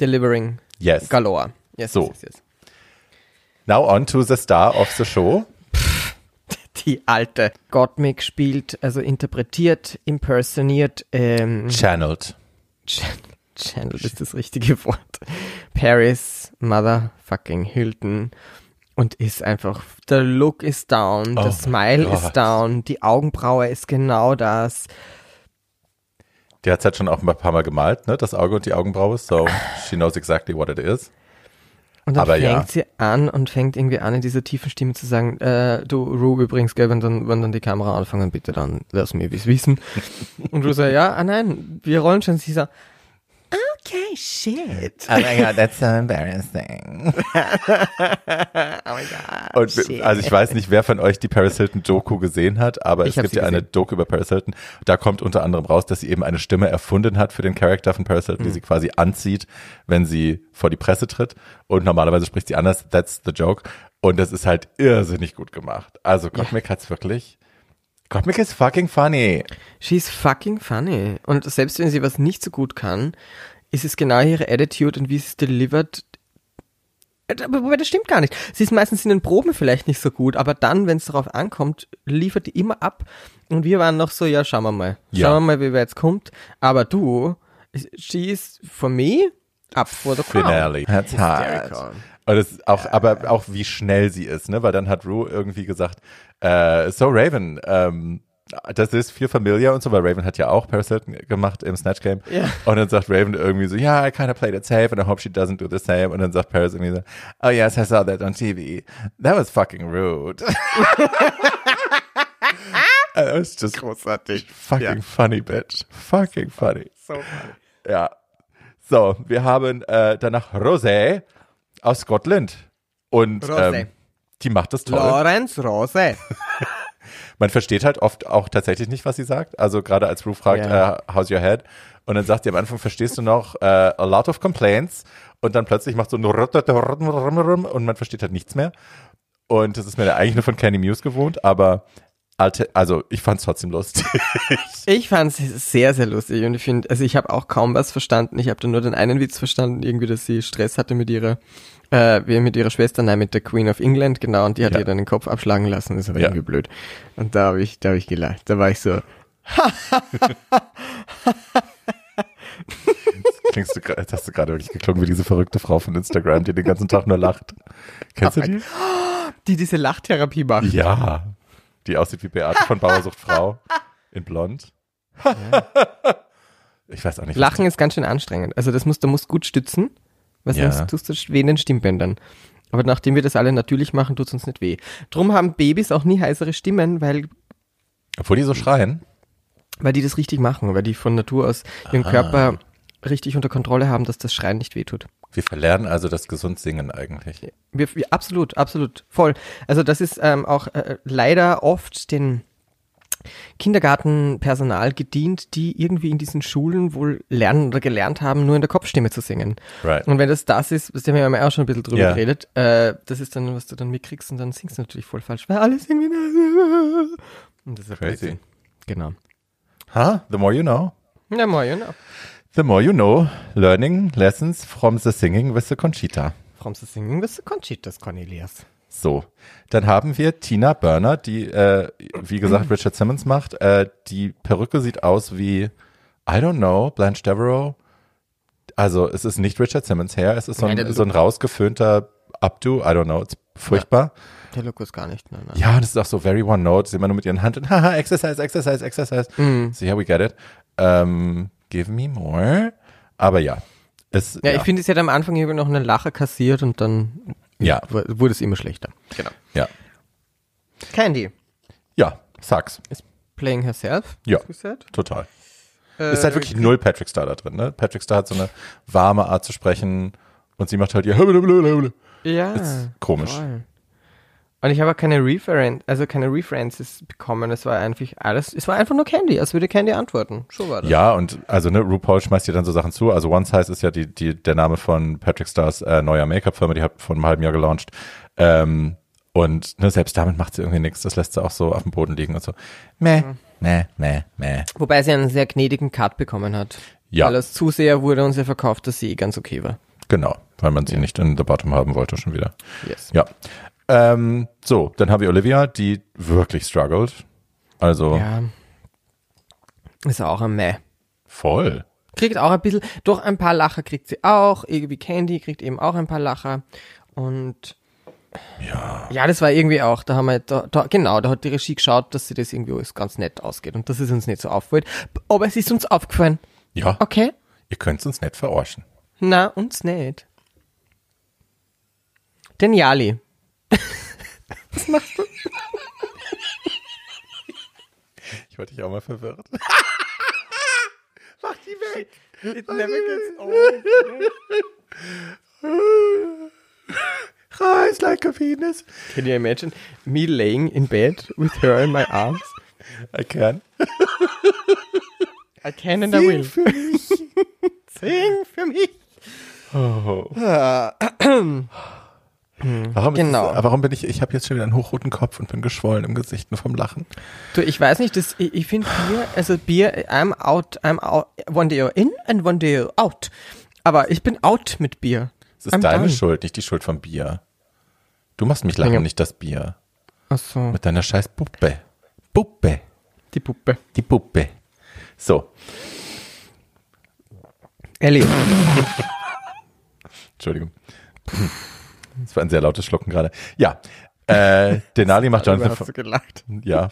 Delivering Yes. galore. Yes, So. yes, yes, yes. Now on to the star of the show. Die alte Gottmik spielt, also interpretiert, impersoniert, ähm, Channeled. Chan Channel ist das richtige Wort. Paris, Motherfucking Hilton. Und ist einfach, der Look ist down, Oh der Smile Gott. ist down, die Augenbraue ist genau das. Die hat es halt schon auch ein paar Mal gemalt, ne? Das Auge und die Augenbraue. So she knows exactly what it is. Und dann Aber fängt ja. sie an und fängt irgendwie an, in dieser tiefen Stimme zu sagen, äh, du, Ru, übrigens, gell, wenn dann, wenn dann die Kamera anfangen, bitte dann lass mir es wissen. und Ru sagt, ja, ah nein, wir rollen schon. Sie sagt, okay, shit. Oh my god, that's so embarrassing. Oh my God. Und shit. also ich weiß nicht, wer von euch die Paris Hilton Doku gesehen hat, aber Ich es gibt ja eine gesehen. Doku über Paris Hilton. Da kommt unter anderem raus, dass sie eben eine Stimme erfunden hat für den Charakter von Paris Hilton, die Mhm. sie quasi anzieht, wenn sie vor die Presse tritt. Und normalerweise spricht sie anders. That's the joke. Und das ist halt irrsinnig gut gemacht. Also Gottmik hat's wirklich. Gottmik ist fucking funny. She's fucking funny. Und selbst wenn sie was nicht so gut kann, ist es genau ihre Attitude und wie sie es delivert. Äh, aber- Wobei, das stimmt gar nicht. Sie ist meistens in den Proben vielleicht nicht so gut, aber dann, wenn es darauf ankommt, liefert die immer ab. Und wir waren noch so, ja, schauen wir mal. Schauen Ja. wir mal, wie wer jetzt kommt. Aber du, she is for me up for the crown. Finale. That's hard. Und es ist auch, aber auch wie schnell sie ist, ne? Weil dann hat Rue irgendwie gesagt, äh, so Raven, ähm, das ist viel familiar und so, weil Raven hat ja auch Paris Hilton gemacht im Snatch Game. Ja. Und dann sagt Raven irgendwie so, ja, I kind of played it safe and I hope she doesn't do the same. Und dann sagt Paris irgendwie so, oh yes, I saw that on TV. That was fucking rude. It was just Großartig. fucking Ja. funny, bitch. Fucking funny. So funny. Ja. So, wir haben äh, danach Rosé aus Scotland. Und Rosé. ähm, die macht das toll. Lawrence Rose. Man versteht halt oft auch tatsächlich nicht, was sie sagt. Also gerade als Rue fragt, Ja. äh, how's your head? Und dann sagt sie am Anfang, verstehst du noch, äh, a lot of complaints. Und dann plötzlich macht so ein und man versteht halt nichts mehr. Und das ist mir eigentlich nur von Candy Muse gewohnt, aber alte, also ich fand es trotzdem lustig. Ich fand es sehr, sehr lustig und ich finde, also ich habe auch kaum was verstanden. Ich habe da nur den einen Witz verstanden, irgendwie, dass sie Stress hatte mit ihrer, äh, wie mit ihrer Schwester, nein, mit der Queen of England, genau, und die hat Ja. ihr dann den Kopf abschlagen lassen. Das war Ja. irgendwie blöd. Und da habe ich, da habe ich gelacht. Da war ich so, Klingst du, jetzt hast du gerade wirklich geklungen wie diese verrückte Frau von Instagram, die den ganzen Tag nur lacht. Kennst du die? die diese Lachtherapie macht. Ja. Die aussieht wie Beate von Bauersucht Frau. In blond. ich weiß auch nicht. Lachen ist ganz schön anstrengend. Also das musst du musst gut stützen, weil Ja. sonst tust du weh in den Stimmbändern. Aber nachdem wir das alle natürlich machen, tut's uns nicht weh. Drum haben Babys auch nie heißere Stimmen, weil Obwohl die so schreien. Weil die das richtig machen, weil die von Natur aus ihren Körper richtig unter Kontrolle haben, dass das Schreien nicht wehtut. Wir verlernen also das gesund Singen eigentlich. Wir, wir, absolut, absolut, voll. Also das ist ähm, auch äh, leider oft den Kindergartenpersonal gedient, die irgendwie in diesen Schulen wohl lernen oder gelernt haben, nur in der Kopfstimme zu singen. Right. Und wenn das das ist, das haben wir ja auch schon ein bisschen drüber Ja. geredet, äh, das ist dann, was du dann mitkriegst und dann singst du natürlich voll falsch, weil alle singen wie Und das ist Crazy. Blödsinn. Genau. Huh? The more you know. Ja, mal, genau. The more you know. Learning lessons from the singing with the Conchita. From the singing with the Conchitas, Cornelius. So, dann haben wir Tina Burner, die, äh, wie gesagt, Richard Simmons macht. Äh, die Perücke sieht aus wie, I don't know, Blanche Devereaux. Also es ist nicht Richard Simmons Hair, es ist so Nein, ein, der so ein rausgeföhnter Updo, I don't know, it's furchtbar. Der Look ist gar nicht, nein, nein. Ja, und es ist auch so very one note, sie immer nur mit ihren Hand und haha, exercise, exercise, exercise. Mhm. So, yeah, we get it. Ähm, give me more. Aber ja, es, Ja, ich finde, sie hat am Anfang irgendwie noch eine Lache kassiert und dann Ja. wu- wurde es immer schlechter. Genau. ja, Candy ja, sucks, is playing herself. Ja. total. Äh, ist halt wirklich null Patrick Star da drin, ne? Patrick Star hat so eine warme Art zu sprechen und sie macht halt ihr. Ja. Ist komisch. voll. Und ich habe auch keine Referen also keine References bekommen. Es war einfach alles, es war einfach nur Candy, als würde Candy antworten. So war das. Ja, und also ne, RuPaul schmeißt dir dann so Sachen zu. Also One Size ist ja die, die, der Name von Patrick Stars äh, neuer Make-up-Firma, die hat vor einem halben Jahr gelauncht. Ähm, und ne, selbst damit macht sie irgendwie nichts. Das lässt sie auch so auf dem Boden liegen und so. Meh, meh, meh, meh. Wobei sie einen sehr gnädigen Cut bekommen hat. Ja. Weil als Zuseher wurde uns ja verkauft, dass sie eh ganz okay war. Genau, weil man sie nicht in the bottom haben wollte schon wieder. Yes. Ja. Ähm, so, dann haben wir Olivia, die wirklich struggled. Also Ja. Ist auch ein Meh. voll. Kriegt auch ein bisschen, durch ein paar Lacher kriegt sie auch. Irgendwie Candy kriegt eben auch ein paar Lacher. Und Ja. ja, das war irgendwie auch, da haben wir, da, da, genau, da hat die Regie geschaut, dass sie das irgendwie alles ganz nett ausgeht und dass es uns nicht so auffällt. Aber es ist uns aufgefallen. Ja, Okay? ihr könnt uns nicht verarschen. Na, uns nicht. Den Jali. Was machst du? Ich wollte dich auch mal verwirrt. Mach die weg. It never gets old. Rise like a Venus. Can you imagine me laying in bed with her in my arms? I can. I can and I will. für mich. Sing für mich. Oh. Hm, Warum, Genau. es, warum bin ich, ich habe jetzt schon wieder einen hochroten Kopf und bin geschwollen im Gesicht nur vom Lachen. Du, ich weiß nicht, das, ich, ich finde Bier, also Bier, I'm out, I'm out, one day you're in and one day you're out. Aber ich bin out mit Bier. Es ist I'm deine done. Schuld, nicht die Schuld vom Bier. Du machst mich lachen, Ja. nicht das Bier. Ach so, Mit deiner scheiß Puppe. Puppe. die Puppe. Die Puppe. So, Elliot. Entschuldigung. Das war ein sehr lautes Schlucken gerade. Ja, äh, Denali macht Jonathan. hast du gelacht. Ja,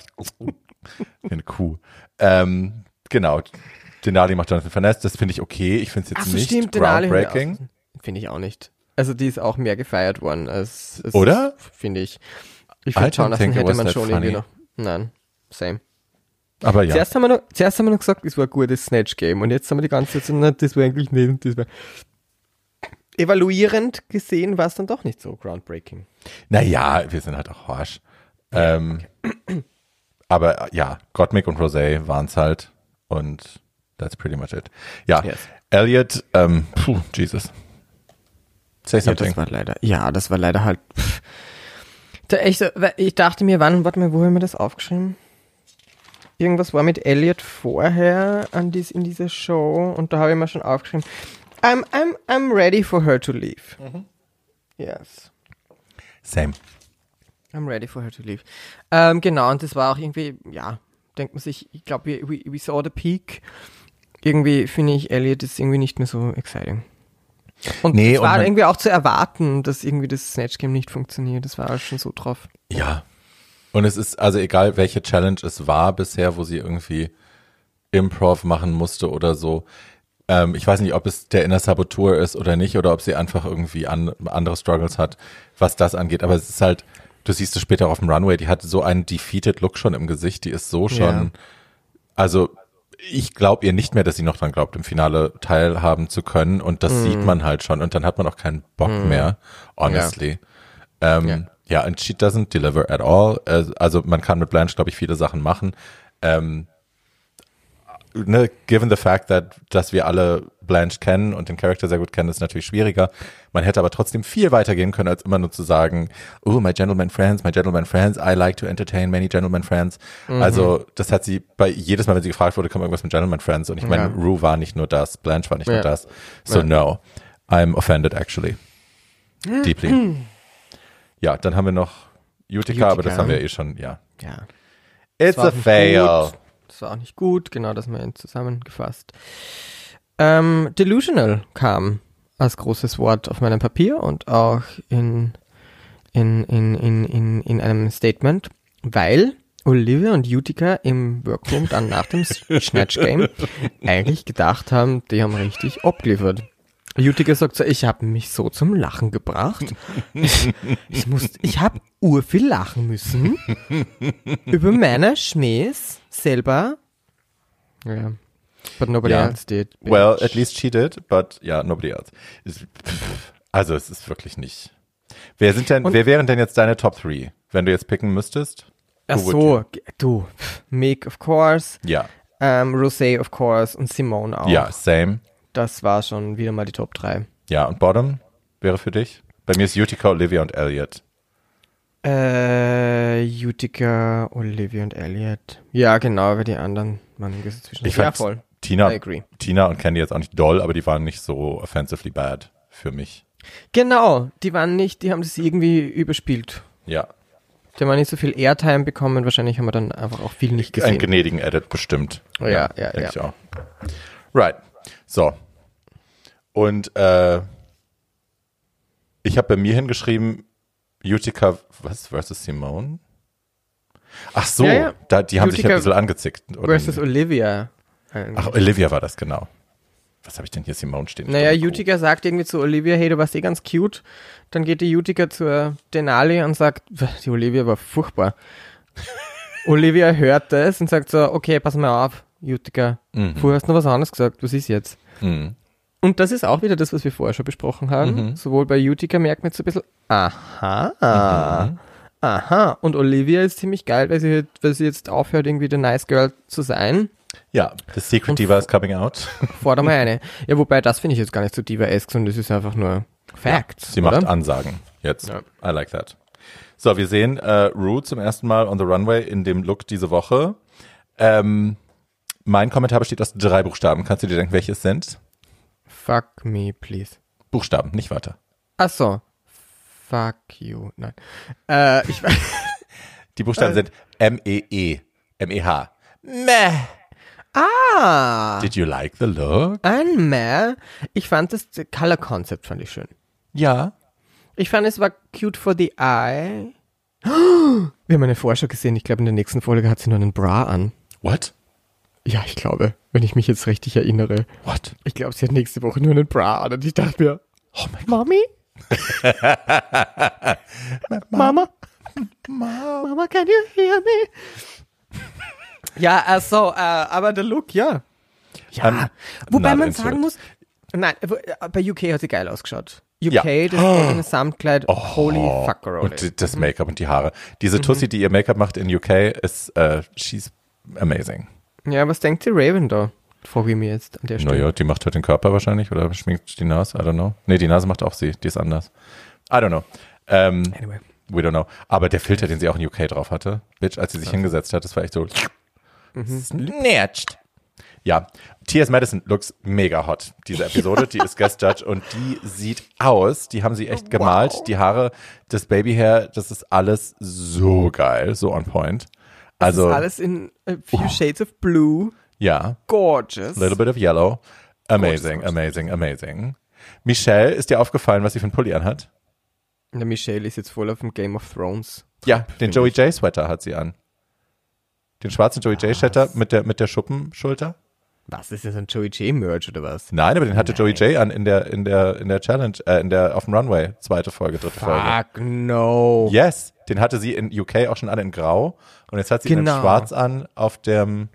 wie eine Kuh. Ähm, genau. Denali macht Jonathan Finesse, das finde ich okay. Ich finde es jetzt so, nicht stimmt, Denali. groundbreaking. Finde ich auch nicht. Also die ist auch mehr gefeiert worden als, als Oder? Finde ich. Ich finde Jonathan hätte man schon irgendwie funny. noch. Nein, same. Aber ja, Zuerst, haben wir noch, zuerst haben wir noch gesagt, es war ein gutes Snatch-Game und jetzt haben wir die ganze Zeit so, das war eigentlich nicht und das war. Evaluierend gesehen war es dann doch nicht so groundbreaking. naja, wir sind halt auch harsch. Ähm, aber äh, ja, Gottmik und Rosé waren es halt und that's pretty much it. Ja, Yes. Elliot, ähm, puh, Jesus. Say Ja, something. das war leider, ja, das war leider halt. Pff. Da echt, so, weil ich dachte mir, wann, warte mal, wo haben wir das aufgeschrieben? Irgendwas war mit Elliot vorher an dies, in dieser Show und da habe ich mir schon aufgeschrieben. I'm, I'm, I'm ready for her to leave. Yes. Same. I'm ready for her to leave. Ähm, genau, und das war auch irgendwie, ja, denkt man sich, ich glaube, we, we, we saw the peak. Irgendwie finde ich, Elliot ist irgendwie nicht mehr so exciting. Und Nee, es und war man- irgendwie auch zu erwarten, dass irgendwie das Snatch Game nicht funktioniert. Das war schon so drauf. Ja. Und es ist, also egal welche Challenge es war bisher, wo sie irgendwie Improv machen musste oder so. Ähm, ich weiß nicht, ob es der Inner Saboteur ist oder nicht, oder ob sie einfach irgendwie an, andere Struggles hat, was das angeht. Aber es ist halt, du siehst es später auf dem Runway, die hat so einen defeated Look schon im Gesicht, die ist so schon, Ja. also ich glaube ihr nicht mehr, dass sie noch dran glaubt, im Finale teilhaben zu können. Und das sieht man halt schon. Und dann hat man auch keinen Bock mehr, honestly. Ähm, ja. Ja. and she doesn't deliver at all. Äh, Also man kann mit Blanche, glaube ich, viele Sachen machen. Ähm, ne, given the fact that, dass wir alle Blanche kennen und den Charakter sehr gut kennen, ist natürlich schwieriger. Man hätte aber trotzdem viel weiter gehen können, als immer nur zu sagen, oh, my gentleman friends, my gentleman friends, I like to entertain many gentleman friends. Also das hat sie bei jedes Mal, wenn sie gefragt wurde, man irgendwas mit gentleman friends. Und ich meine, Ja. Rue war nicht nur das, Blanche war nicht nur Ja. das. So Ja. no, I'm offended actually. Deeply. Ja, dann haben wir noch Utica, aber das Utica. haben wir eh schon, ja. Ja. It's a fail. gut. Das war auch nicht gut, genau das mal zusammengefasst. Ähm, delusional kam als großes Wort auf meinem Papier und auch in, in, in, in, in, in einem Statement, weil Olivia und Utica im Workroom dann nach dem Snatch Game eigentlich gedacht haben, die haben richtig abgeliefert. Utica sagt so, ich habe mich so zum Lachen gebracht. Ich, ich, muss, ich habe urviel lachen müssen über meine Schmähs selber. Ja. But nobody Ja. else did. Well, at least she did, but yeah, nobody else. Ist- Also es ist wirklich nicht. Wer sind denn, Und- wer wären denn jetzt deine Top 3, wenn du jetzt picken müsstest? Ach so, du. Meg, of course. Ja, Ähm, Rosé, of course. Und Simone auch. ja, same. Das war schon wieder mal die Top 3. Ja, und Bottom wäre für dich? Bei mir ist Utica, Olivia und Elliot. Äh, Utica, Olivia und Elliot. Ja, genau, weil die anderen waren zwischen. Ich ja, fand voll. Tina, I agree. Tina und Candy jetzt auch nicht doll, aber die waren nicht so offensively bad für mich. Genau, die waren nicht, die haben das irgendwie überspielt. Ja, Die haben nicht so viel Airtime bekommen. Wahrscheinlich haben wir dann einfach auch viel nicht einen gesehen. gnädigen Edit bestimmt. Ja, ja, denk ja. Ich auch. Right. So. Und äh, ich habe bei mir hingeschrieben, Utica, was, versus Simone? Ach so, Ja, ja. Da, die haben sich ja ein Utica bisschen angezickt. oder? Versus Olivia. Ach, Olivia war das, genau. Was habe ich denn hier Simone stehen? Naja, Utica sagt irgendwie zu Olivia, hey, du warst eh ganz cute. Dann geht die Utica zur Denali und sagt, die Olivia war furchtbar. Olivia hört das und sagt so, okay, pass mal auf, Utica. Mhm. Vorher hast du noch was anderes gesagt, was ist jetzt? Mhm. Und das ist auch wieder das, was wir vorher schon besprochen haben. Mhm. Sowohl bei Utica merkt man jetzt so ein bisschen, aha, Mhm. aha. Und Olivia ist ziemlich geil, weil sie, weil sie jetzt aufhört, irgendwie der Nice Girl zu sein. Ja, the Secret Diva is coming out. Forder mal eine. Ja, wobei, das finde ich jetzt gar nicht so Diva-esque, sondern das ist einfach nur Facts. Sie oder? macht Ansagen jetzt. Ja. I like that. So, wir sehen äh, Rue zum ersten Mal on the runway in dem Look diese Woche. Ähm, mein Kommentar besteht aus drei Buchstaben. Kannst du dir denken, welche es sind? Fuck me, please. Buchstaben, nicht Wörter. Ach so. Fuck you. Nein. Äh, ich. Die Buchstaben sind M-E-E. M-E-H. Meh. Ah. Did you like the look? Ein Meh. Ich fand das Color Concept fand ich schön. Ja. Ich fand es war cute for the eye. Wir haben eine Vorschau gesehen. Ich glaube, in der nächsten Folge hat sie nur einen Bra an. What? Ja, ich glaube, wenn ich mich jetzt richtig erinnere. What? Ich glaube, sie hat nächste Woche nur einen Bra an. Und ich dachte mir, Oh mein Mommy? Mama? Mama, can you hear me? Ja, also, äh, aber der Look, ja. Ja, Ähm, wobei man sagen muss, nein, äh, bei UK hat sie geil ausgeschaut. UK, Ja. das eigene Samtkleid, holy fucker, Und das Make-up und die Haare. Diese Tussi, die ihr Make-up macht in UK, ist, äh, she's amazing. Ja, was denkt die Raven da? Frage ich mir jetzt an der Stelle. Naja, die macht halt den Körper wahrscheinlich oder schminkt die Nase, I don't know. Nee, die Nase macht auch sie, die ist anders. I don't know. Ähm, Anyway. we don't know. Aber der Filter, den sie auch in UK drauf hatte, Bitch, als sie sich hingesetzt hat, das war echt so snatched. Ja, T.S. Madison looks mega hot, diese Episode. Die ist Guest Judge und die sieht aus, die haben sie echt gemalt. Die Haare, das Babyhair, das ist alles so geil, so on point. Also, das ist alles in a few shades of blue. ja, Gorgeous. a little bit of yellow. Amazing, Gorgeous, amazing, amazing. Michelle, ist dir aufgefallen, was sie für einen Pulli anhat? Der Michelle ist jetzt voll auf dem Game of Thrones. Ja, den Joey. J Sweater hat sie an. Den schwarzen Joey J Sweater mit der, mit der Schuppenschulter? Was ist das, ein Joey J Merch oder was? Nein, aber den hatte Joey J an in der, in der, in der Challenge, äh, in der, auf dem Runway, zweite Folge, dritte Folge. Fuck no. Yes, den hatte sie in UK auch schon alle in Grau und jetzt hat sie ihn in Genau. Schwarz an auf dem,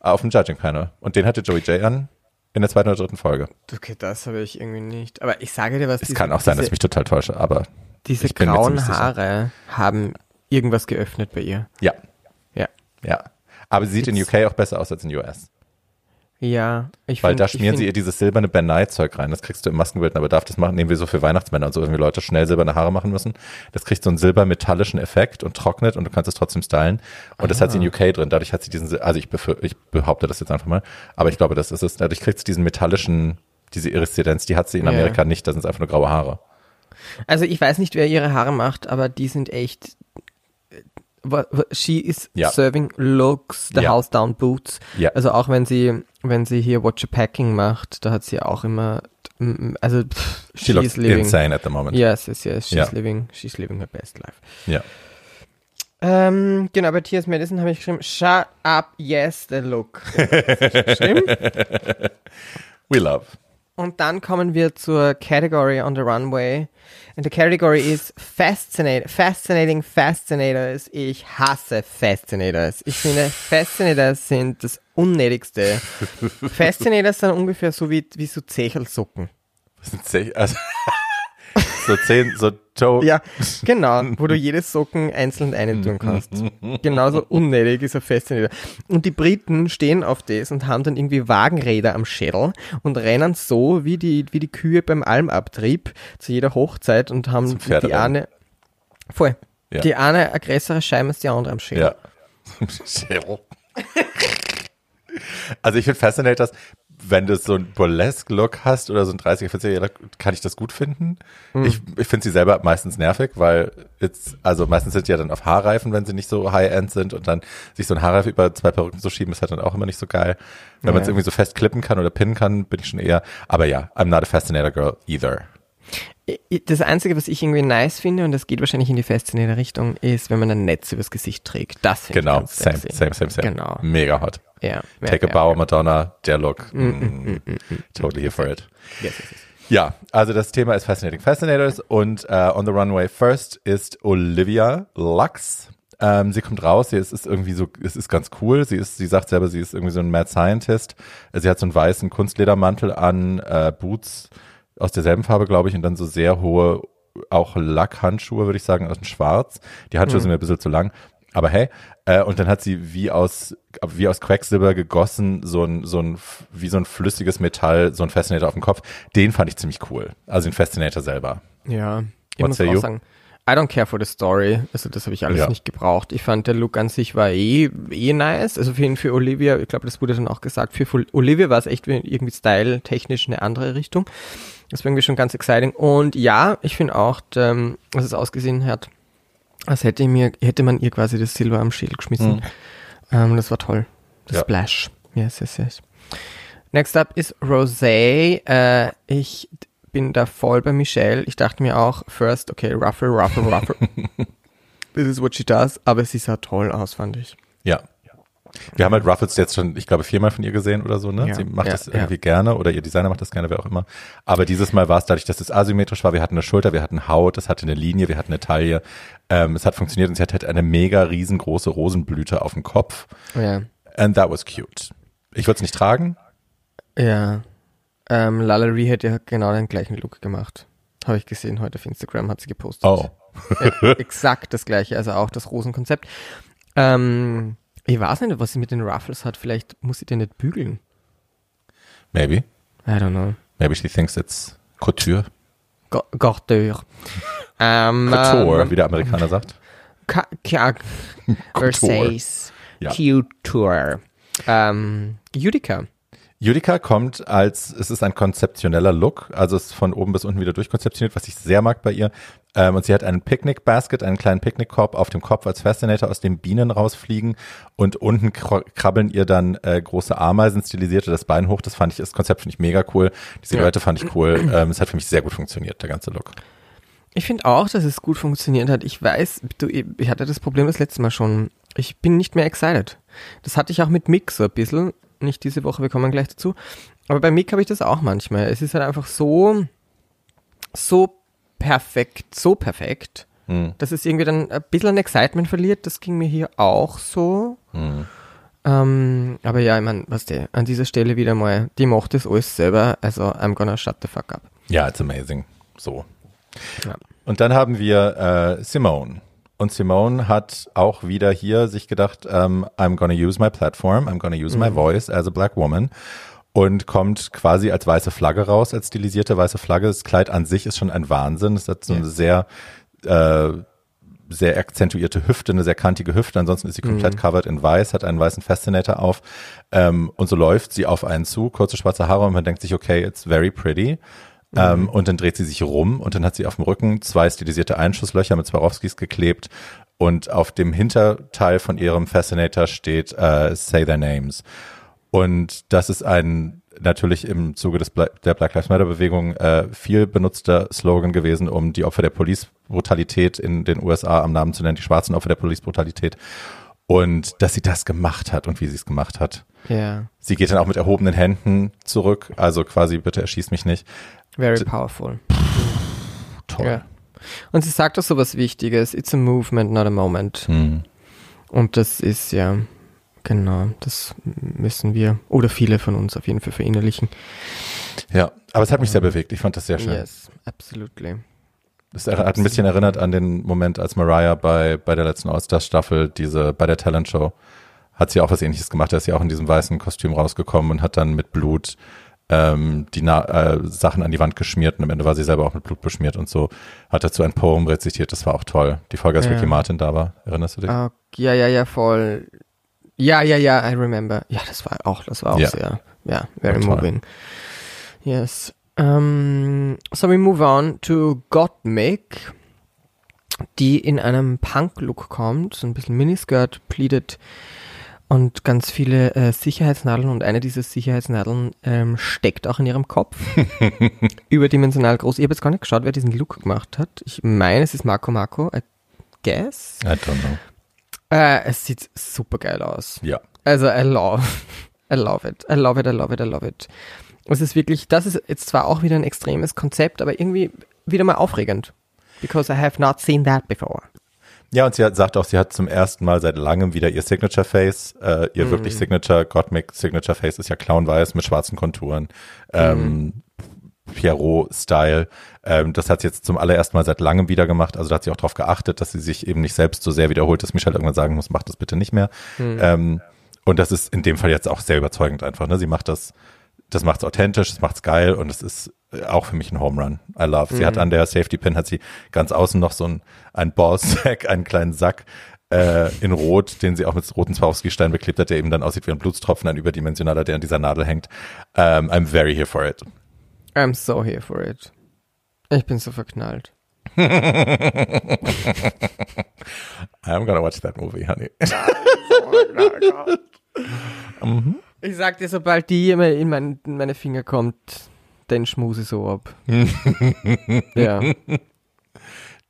auf dem Judging Panel. Und den hatte Joey J an in der zweiten oder dritten Folge. Okay, das habe ich irgendwie nicht. Aber ich sage dir was. Es kann auch sein, dass ich mich total täusche, aber diese grauen. Haare haben irgendwas geöffnet bei ihr. ja, Ja. ja. Aber sie sieht in It's- UK auch besser aus als in US. Ja, ich Weil find- da schmieren sie ihr dieses silberne Ben Nye Zeug rein. Das kriegst du im Maskenbild, aber darf das machen, nehmen wir so für Weihnachtsmänner und so irgendwie Leute schnell silberne Haare machen müssen. Das kriegt so einen silbermetallischen Effekt und trocknet und du kannst es trotzdem stylen. Und das hat sie in UK drin. Dadurch hat sie diesen, also ich, ich behaupte das jetzt einfach mal, aber ich glaube, das ist es. Dadurch kriegt sie diesen metallischen, diese Iriszidenz, die hat sie in. Amerika nicht. Das sind einfach nur graue Haare. Also ich weiß nicht, wer ihre Haare macht, aber die sind echt. She is Ja. serving looks, the Ja. house down boots. Ja. Also auch wenn sie, wenn sie hier Watch Your Packing macht, da hat sie auch immer, mm, also pff, She she looks is living. insane at the moment. Yes, yes, yes. She's Ja. living, she's living her best life. Ja. Ähm, genau, bei T.S. Madison habe ich geschrieben, shut up, yes, the look. Geschrieben. We love. Und dann kommen wir zur Category on the Runway. And the category is fascinating, fascinating fascinators. Ich hasse Fascinators. Ich finde, Fascinators sind das Unnötigste. Fascinators sind ungefähr so wie, wie so Zechelsuppen. Das sind zehn, also, so zehn, so Joe. Ja, genau, wo du jedes Socken einzeln eintun kannst. Genauso unnötig ist ein Fascinator. Und die Briten stehen auf das und haben dann irgendwie Wagenräder am Schädel und rennen so wie die, wie die Kühe beim Almabtrieb zu jeder Hochzeit und haben die eine, voll, Ja. die eine größere Scheibe als die andere am Schädel. Ja. Cheryl. also ich finde Fascinators, wenn du so einen Burlesque-Look hast oder so ein 30er, 40er, Look, kann ich das gut finden. Hm. Ich, ich finde sie selber meistens nervig, weil jetzt, also meistens sind die ja dann auf Haarreifen, wenn sie nicht so High-End sind und dann sich so ein Haarreif über zwei Perücken zu schieben, ist halt dann auch immer nicht so geil. Wenn man es Ja. irgendwie so fest klippen kann oder pinnen kann, bin ich schon eher, aber ja, I'm not a Fascinator Girl either. Das Einzige, was ich irgendwie nice finde, und das geht wahrscheinlich in die Fascinator Richtung, ist, wenn man ein Netz übers Gesicht trägt. Das finde Genau, ich ganz same, sexy. same, same, same. Genau. Mega hot. Ja, ja, Take a ja, bow, ja. Madonna, der Look. Mm, totally here for it. Yes, yes, yes. Ja, also das Thema ist Fascinating Fascinators und äh, On the Runway First ist Olivia Lux. Ähm, sie kommt raus, sie ist, ist irgendwie so, es ist ganz cool. Sie ist, sie sagt selber, sie ist irgendwie so ein Mad Scientist. Sie hat so einen weißen Kunstledermantel an, äh, Boots aus derselben Farbe, glaube ich, und dann so sehr hohe, auch Lackhandschuhe, würde ich sagen, aus dem Schwarz. Die Handschuhe sind mir ein bisschen zu lang. Aber hey, äh, und dann hat sie wie aus, wie aus Quecksilber gegossen, so ein, so ein, wie so ein flüssiges Metall, so ein Fascinator auf dem Kopf. Den fand ich ziemlich cool. Also den Fascinator selber. Ja, ich What muss auch you? sagen, I don't care for the story. Also das habe ich alles Ja. nicht gebraucht. Ich fand der Look an sich war eh, eh nice. Also für, ihn, für Olivia, ich glaube, das wurde dann auch gesagt, für Olivia war es echt irgendwie style-technisch eine andere Richtung. Das war irgendwie schon ganz exciting. Und ja, ich finde auch, ähm, dass es ausgesehen hat, als hätte, mir, hätte man ihr quasi das Silber am Schädel geschmissen. Mhm. Ähm, das war toll. Das Ja. Splash. Yes, yes, yes. Next up ist Rosé. Äh, ich bin da voll bei Michelle. Ich dachte mir auch, first, okay, ruffle, ruffle, ruffle. This is what she does. Aber sie sah toll aus, fand ich. Ja. Wir haben halt Ruffles jetzt schon, ich glaube, viermal von ihr gesehen oder so, ne? Ja, Sie macht ja, das irgendwie gerne oder ihr Designer macht das gerne, wer auch immer. Aber dieses Mal war es dadurch, dass es asymmetrisch war. Wir hatten eine Schulter, wir hatten Haut, es hatte eine Linie, wir hatten eine Taille. Ähm, es hat funktioniert und sie hat halt eine mega riesengroße Rosenblüte auf dem Kopf. Ja. And that was cute. Ich würde es nicht tragen. Ja. Ähm, Lallery hat ja genau den gleichen Look gemacht. Habe ich gesehen heute auf Instagram, hat sie gepostet. Oh. Ja, exakt das gleiche, also auch das Rosenkonzept. Ähm, ich weiß nicht, was sie mit den Ruffles hat. Vielleicht muss sie den nicht bügeln. Maybe. I don't know. Maybe she thinks it's couture. Garteur. ähm, Couture, ähm, wie der Amerikaner sagt. Ka Ka Versace. Ja. Couture. Ähm, Judica. Judica kommt als, es ist ein konzeptioneller Look, also es ist von oben bis unten wieder durchkonzeptioniert, was ich sehr mag bei ihr. Ähm, und sie hat einen Picknick-Basket, einen kleinen Picknickkorb auf dem Kopf als Fascinator, aus dem Bienen rausfliegen und unten krabbeln ihr dann äh, große Ameisen, stilisierte das Bein hoch. Das fand ich, das Konzept finde ich mega cool. Die Silhouette fand ich cool. Ähm, es hat für mich sehr gut funktioniert, der ganze Look. Ich finde auch, dass es gut funktioniert hat. Ich weiß, du, ich hatte das Problem das letzte Mal schon. Ich bin nicht mehr excited. Das hatte ich auch mit Mick so ein bisschen. Nicht diese Woche, wir kommen gleich dazu. Aber bei Mick habe ich das auch manchmal. Es ist halt einfach so, so perfekt, so perfekt, Hm. dass es irgendwie dann ein bisschen an Excitement verliert. Das ging mir hier auch so. Hm. Ähm, aber ja, ich meine, was der, an dieser Stelle wieder mal, die macht das alles selber. Also, I'm gonna shut the fuck up. Ja, it's amazing. So. Ja. Und dann haben wir äh, Simone. Und Simone hat auch wieder hier sich gedacht, ähm, I'm gonna use my platform, I'm gonna use my voice as a black woman. Und kommt quasi als weiße Flagge raus, als stilisierte weiße Flagge. Das Kleid an sich ist schon ein Wahnsinn. Es hat so eine sehr, äh, sehr akzentuierte Hüfte, eine sehr kantige Hüfte. Ansonsten ist sie komplett covered in weiß, hat einen weißen Fascinator auf. Ähm, und so läuft sie auf einen zu, kurze schwarze Haare und man denkt sich, okay, it's very pretty. Ähm, und dann dreht sie sich rum und dann hat sie auf dem Rücken zwei stilisierte Einschusslöcher mit Swarovskis geklebt und auf dem Hinterteil von ihrem Fascinator steht äh, Say Their Names. Und das ist ein natürlich im Zuge des Bla der Black Lives Matter Bewegung äh, viel benutzter Slogan gewesen, um die Opfer der Police-Brutalität in den USA am Namen zu nennen, die schwarzen Opfer der Police-Brutalität. Und dass sie das gemacht hat und wie sie es gemacht hat. Ja, Sie geht dann auch mit erhobenen Händen zurück, also quasi bitte erschieß mich nicht. Very powerful. Toll. Ja. Und sie sagt auch so was Wichtiges. It's a movement, not a moment. Hm. Und das ist ja, genau, das müssen wir, oder viele von uns auf jeden Fall verinnerlichen. Ja, aber es hat mich sehr bewegt. Ich fand das sehr schön. Yes, absolutely. Es hat ein bisschen erinnert an den Moment, als Mariah bei, bei der letzten All-Stars-Staffel, diese, bei der Talent-Show, hat sie auch was ähnliches gemacht. Da ist sie auch in diesem weißen Kostüm rausgekommen und hat dann mit Blut ähm, die Na äh, Sachen an die Wand geschmiert und am Ende war sie selber auch mit Blut beschmiert und so. Hat dazu ein Poem rezitiert, das war auch toll. Die Folge, als Ja. Ricky Martin da war, erinnerst du dich? Ah, ja, ja, ja, voll. Ja, ja, ja, I remember. Ja, das war auch, das war auch Ja. sehr, ja, very toll. moving. Yes. Um, so we move on to Gottmik, die in einem Punk-Look kommt, so ein bisschen Miniskirt, pleated und ganz viele äh, Sicherheitsnadeln und eine dieser Sicherheitsnadeln ähm, steckt auch in ihrem Kopf. Überdimensional groß. Ich habe jetzt gar nicht geschaut, wer diesen Look gemacht hat. Ich meine, es ist Marco Marco, I guess. I don't know. Äh, es sieht super geil aus. Ja. Also, I love, I love it, I love it, I love it, I love it. Es ist wirklich, das ist jetzt zwar auch wieder ein extremes Konzept, aber irgendwie wieder mal aufregend. Because I have not seen that before. Ja, und sie hat, sagt auch, sie hat zum ersten Mal seit langem wieder ihr Signature Face. Äh, ihr wirklich Signature, Gottmik Signature Face ist ja clownweiß mit schwarzen Konturen. Ähm, Pierrot-Style. Ähm, das hat sie jetzt zum allerersten Mal seit langem wieder gemacht. Also da hat sie auch darauf geachtet, dass sie sich eben nicht selbst so sehr wiederholt, dass Michelle irgendwann sagen muss, mach das bitte nicht mehr. Ähm, und das ist in dem Fall jetzt auch sehr überzeugend einfach. Ne? Sie macht das, das macht's authentisch, das macht's geil und es ist auch für mich ein Home Run. I love. Sie hat an der Safety Pin hat sie ganz außen noch so ein, ein Ballsack, einen kleinen Sack äh, in Rot, den sie auch mit roten Swarovski-Stein beklebt hat, der eben dann aussieht wie ein Blutstropfen, ein überdimensionaler, der an dieser Nadel hängt. Um, I'm very here for it. I'm so here for it. Ich bin so verknallt. I'm gonna watch that movie, honey. Ich sag dir, sobald die in, mein, in meine Finger kommt, den schmuse ich so ab. ja.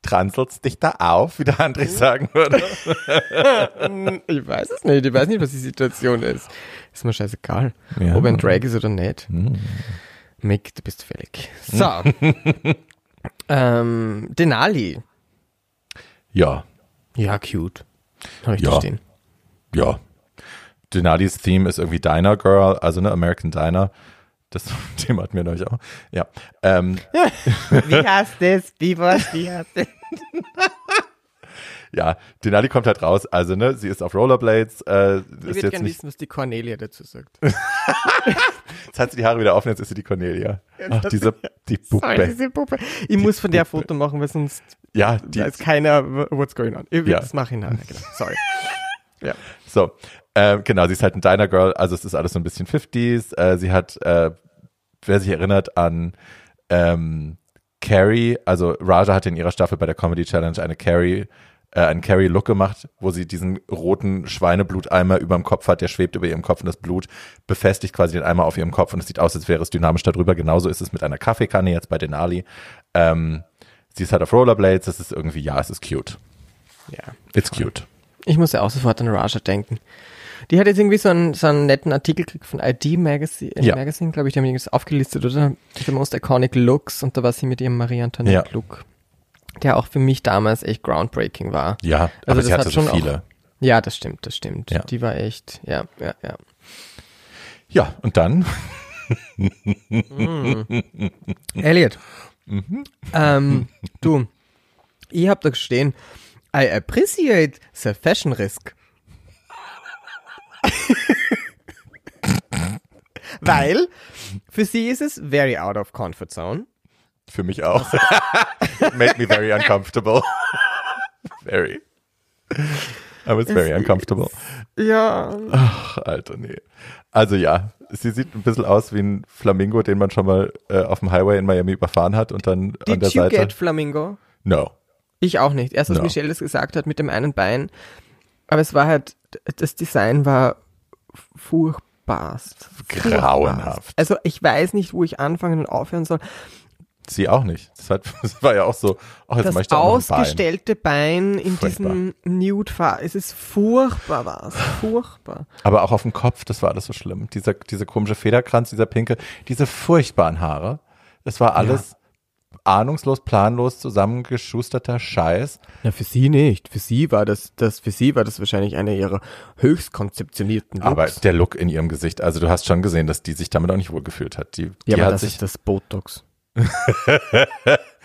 Transelst dich da auf, wie der André sagen würde. Ich weiß es nicht. Ich weiß nicht, was die Situation ist. Ist mir scheißegal. Ja. Ob er ein Drag ist oder nicht. Mick, du bist fällig. So. ähm, Denali. Ja, Ja, cute. Habe ich Ja. da stehen. ja. Denalis Theme ist irgendwie Diner Girl, also ne, American Diner. Das Thema hatten wir neulich auch. Ja. Ähm, Wie heißt das? Wie was? Wie heißt das? ja, Denali kommt halt raus. Also, ne, sie ist auf Rollerblades. Äh, Ich würde jetzt gerne nicht, wissen, was die Cornelia dazu sagt. jetzt hat sie die Haare wieder auf und jetzt ist sie die Cornelia. Ach, diese, die Sorry, Puppe. diese Puppe. Ich muss von der Foto machen, weil sonst Ja, die, weiß keiner, what's going on. Ich, Ja. Das mache ich nachher, genau. Sorry. Ja. So, ähm, genau, sie ist halt ein Diner Girl, also es ist alles so ein bisschen 50s. Äh, sie hat, äh, wer sich erinnert an ähm, Carrie, also Raja hat in ihrer Staffel bei der Comedy Challenge eine Carrie, äh, einen Carrie-Look gemacht, wo sie diesen roten Schweinebluteimer über dem Kopf hat, der schwebt über ihrem Kopf und das Blut befestigt quasi den Eimer auf ihrem Kopf und es sieht aus, als wäre es dynamisch darüber. Genauso ist es mit einer Kaffeekanne jetzt bei Denali. Ähm, sie ist halt auf Rollerblades, das ist irgendwie, ja, es ist cute. ja. It's cute. Ich muss ja auch sofort an Raja denken. Die hat jetzt irgendwie so einen, so einen netten Artikel gekriegt von ID Magazine, Ja. Magazine glaube ich, die haben irgendwas aufgelistet, oder? The Most Iconic Looks und da war sie mit ihrem Marie Antoinette Ja. Look, der auch für mich damals echt groundbreaking war. Ja, Also aber das sie hatte hat so schon auch- viele. Ja, das stimmt, das stimmt. Ja. Die war echt, ja, ja, ja. Ja, und dann Elliot, Mhm. ähm, du, ich hab da stehen, I appreciate the fashion risk. Weil für sie ist es very out of comfort zone. Für mich auch. It made me very uncomfortable. very. I was very uncomfortable. Ja. Ach, Alter, nee. Also ja, sie sieht ein bisschen aus wie ein Flamingo, den man schon mal äh, auf dem Highway in Miami überfahren hat und dann an der Did you Seite. get Flamingo? no. Ich auch nicht. Erst was No. Michelle das gesagt hat mit dem einen Bein. Aber es war halt, das Design war furchtbarst. Grauenhaft. Also ich weiß nicht, wo ich anfangen und aufhören soll. Sie auch nicht. Das, hat, das war ja auch so, ach, jetzt Das ich da ein Bein. ausgestellte Bein in Furchtbar. diesem nude -Fa Es ist furchtbar was. Furchtbar. Aber auch auf dem Kopf, das war alles so schlimm. Dieser, dieser komische Federkranz, dieser pinke, diese furchtbaren Haare. Das war alles ahnungslos, planlos zusammengeschusterter Scheiß. Na, für sie nicht. Für sie war das, das, für sie war das wahrscheinlich einer ihrer höchst konzeptionierten Looks. Aber der Look in ihrem Gesicht, also du hast schon gesehen, dass die sich damit auch nicht wohl gefühlt hat. Die, Ja, die aber hat das sich, ist das Botox.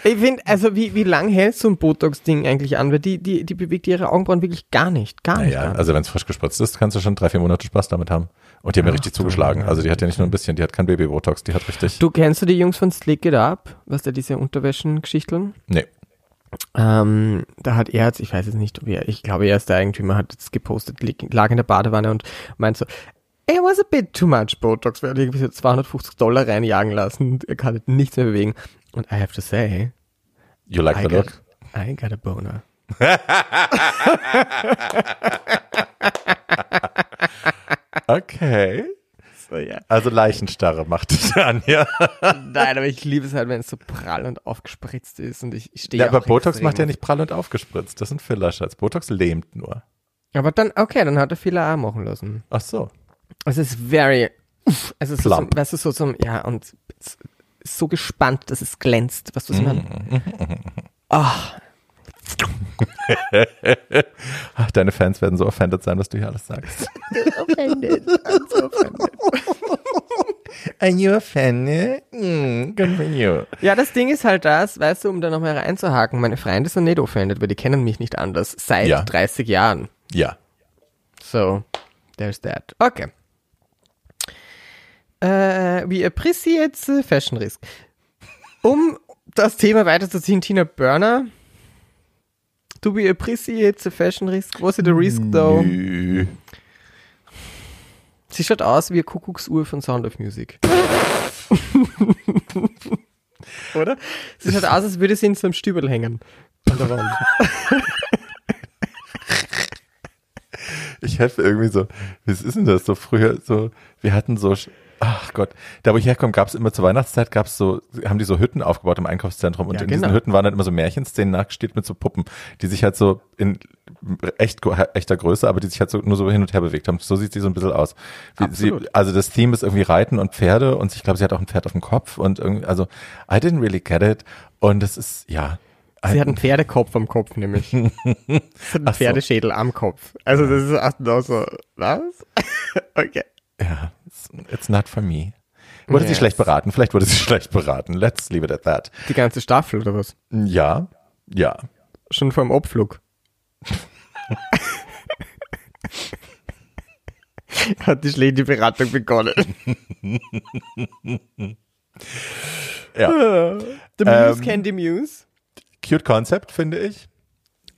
ich finde, also wie, wie lang hält so ein Botox-Ding eigentlich an? Weil die, die, die bewegt ihre Augenbrauen wirklich gar nicht. Gar nicht. naja, gar nicht. also wenn es frisch gespritzt ist, kannst du schon drei, vier Monate Spaß damit haben. Und die haben ja richtig zugeschlagen. Also die hat ja nicht nur ein bisschen, die hat kein Baby-Botox, die hat richtig. du kennst du die Jungs von Slick It Up? Was da diese Unterwäschen-Geschichteln? Nee. Ähm, da hat er jetzt, ich weiß jetzt nicht, ob er, ich glaube, er ist der Eigentümer, hat jetzt gepostet, lag in der Badewanne und meint so, it was a bit too much Botox, wir haben irgendwie so 250 Dollar reinjagen lassen und er kann halt nichts mehr bewegen. Und I have to say, You like I the got, look? I got a boner. Okay. So, ja. Also Leichenstarre macht dich an, ja. Nein, aber ich liebe es halt, wenn es so prall und aufgespritzt ist und ich, ich stehe Ja, aber Botox macht ja nicht prall und aufgespritzt. Das sind Filler-Schatz. Botox lähmt nur. Aber dann, okay, dann hat er viele auch machen lassen. Ach so. Es ist very, uff, es ist so, Plump. zum, weißt du, so zum, ja, und so gespannt, dass es glänzt. Was du ich meine? Ah, Ach, deine Fans werden so offended sein, was du hier alles sagst. offended. I'm so offended. Are you offended? Mm, you. Ja, das Ding ist halt das, weißt du, um da nochmal reinzuhaken, meine Freunde sind nicht offended, weil die kennen mich nicht anders. Seit Ja. 30 Jahren. Ja. So, there's that. Okay. Äh, we appreciate the fashion risk. Um das Thema weiterzuziehen, Tina Burner. Do we appreciate the fashion risk? Was it a risk though? Nö. Sie schaut aus wie eine Kuckucksuhr von Sound of Music. Oder? Sie schaut aus, als würde sie in so einem Stübel hängen. An der Wand. Ich helfe irgendwie so, wie ist denn das so früher so, wir hatten so, ach Gott, da wo ich herkomme, gab es immer zur Weihnachtszeit, gab es so, haben die so Hütten aufgebaut im Einkaufszentrum und Ja, in genau. diesen Hütten waren dann immer so Märchenszenen nachgestellt mit so Puppen, die sich halt so in echt echter Größe, aber die sich halt so nur so hin und her bewegt haben. So sieht sie so ein bisschen aus. Sie, also das Theme ist irgendwie Reiten und Pferde und ich glaube, sie hat auch ein Pferd auf dem Kopf und irgendwie, also I didn't really get it und das ist, ja. Sie hat einen Pferdekopf am Kopf, nämlich. Sie hat einen Ach so. Pferdeschädel am Kopf. Also, das ist auch so, was? Okay. Ja, it's, it's not for me. Wurde sie Yes. schlecht beraten? Vielleicht wurde sie schlecht beraten. Let's leave it at that. Die ganze Staffel oder was? Ja, ja. Schon vor dem Abflug. Hat die schlechte Beratung begonnen. Ja. The Muse Ähm, can the Muse. Cute Concept, finde ich.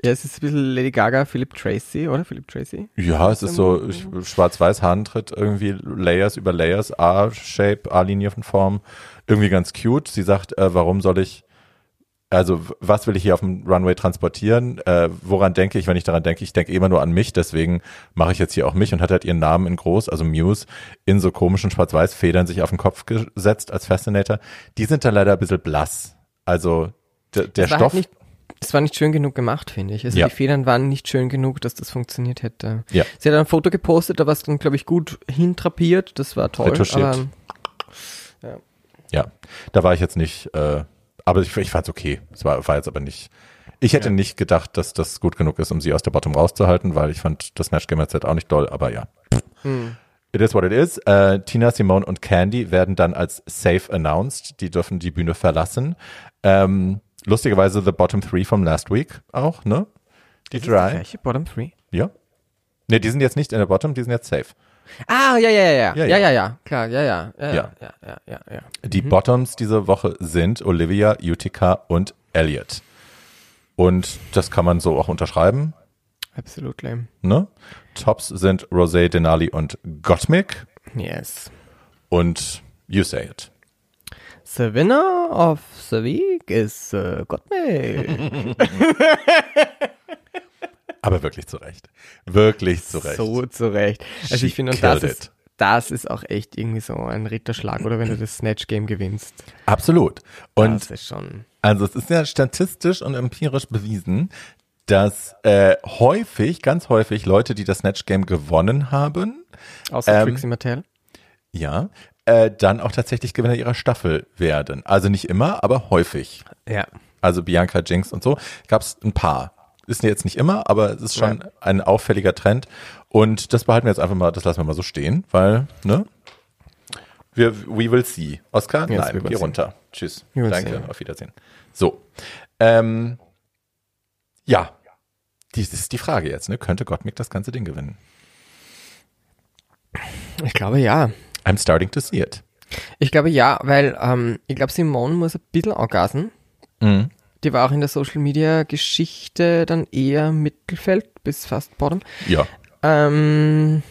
Ja, es ist ein bisschen Lady Gaga, Philip Tracy, oder? Philip Tracy? Ja, es ist so schwarz-weiß Hahntritt, irgendwie Layers über Layers, A-Shape, A-Linie von Form. Irgendwie ganz cute. Sie sagt, äh, warum soll ich, also was will ich hier auf dem Runway transportieren? Äh, woran denke ich, wenn ich daran denke? Ich denke immer nur an mich, deswegen mache ich jetzt hier auch mich und hat halt ihren Namen in groß, also Muse, in so komischen Schwarz-Weiß-Federn sich auf den Kopf gesetzt als Fascinator. Die sind dann leider ein bisschen blass. Also der Es war Stoff. Halt es war nicht schön genug gemacht, finde ich. Also Ja. die Federn waren nicht schön genug, dass das funktioniert hätte. Ja. Sie hat ein Foto gepostet, da war es dann, glaube ich, gut hintrapiert. Das war toll. Retuschiert. Aber Ja, da war ich jetzt nicht, äh, aber ich, ich fand es okay. Es war, war jetzt aber nicht. Ich hätte Ja. nicht gedacht, dass das gut genug ist, um sie aus der Bottom rauszuhalten, weil ich fand das Snatch Game auch nicht doll, aber ja. hm. It is what it is. Äh, Tina, Simone und Candy werden dann als safe announced. Die dürfen die Bühne verlassen. Ähm, lustigerweise the bottom three from last week auch, ne? Die drei. gleiche Bottom Three? Ja. Ne, die sind jetzt nicht in der Bottom, die sind jetzt safe. Ah, ja, ja, ja, Ja, ja, ja. ja, ja, ja, klar, ja, ja, ja, Ja. ja, ja, ja, ja, ja. Die Bottoms diese Woche sind Olivia, Utica und Elliot. Und das kann man so auch unterschreiben. Absolutely. Ne? Tops sind Rosé, Denali und Gottmik. Yes. Und You Say It. The winner of the week is uh, Gottmik. Aber wirklich zu Recht. Wirklich zu Recht. So zurecht. Also She ich finde, und das ist, das ist auch echt irgendwie so ein Ritterschlag, oder wenn du das Snatch Game gewinnst. Absolut. Und das ist schon. also es ist ja statistisch und empirisch bewiesen, dass äh, häufig, ganz häufig Leute, die das Snatch Game gewonnen haben, Außer Ähm, Trixie Mattel. ja, äh, dann auch tatsächlich Gewinner ihrer Staffel werden. Also nicht immer, aber häufig. Ja. also Bianca Jinx und so, gab es ein paar. Ist jetzt nicht immer, aber es ist schon ein auffälliger Trend. Und das behalten wir jetzt einfach mal, das lassen wir mal so stehen, weil, ne? Wir, we will see. Oscar? Yes, Nein, geh runter. Tschüss. Danke, see. auf Wiedersehen. So. Ähm, ja. Dies ist die Frage jetzt, ne? Könnte Gottmik das ganze Ding gewinnen? Ich glaube ja. I'm starting to see it. Ich glaube ja, weil ähm, ich glaube, Simone muss ein bisschen angasen. Mhm. Die war auch in der Social Media Geschichte dann eher Mittelfeld bis fast Bottom. Ja. Ähm,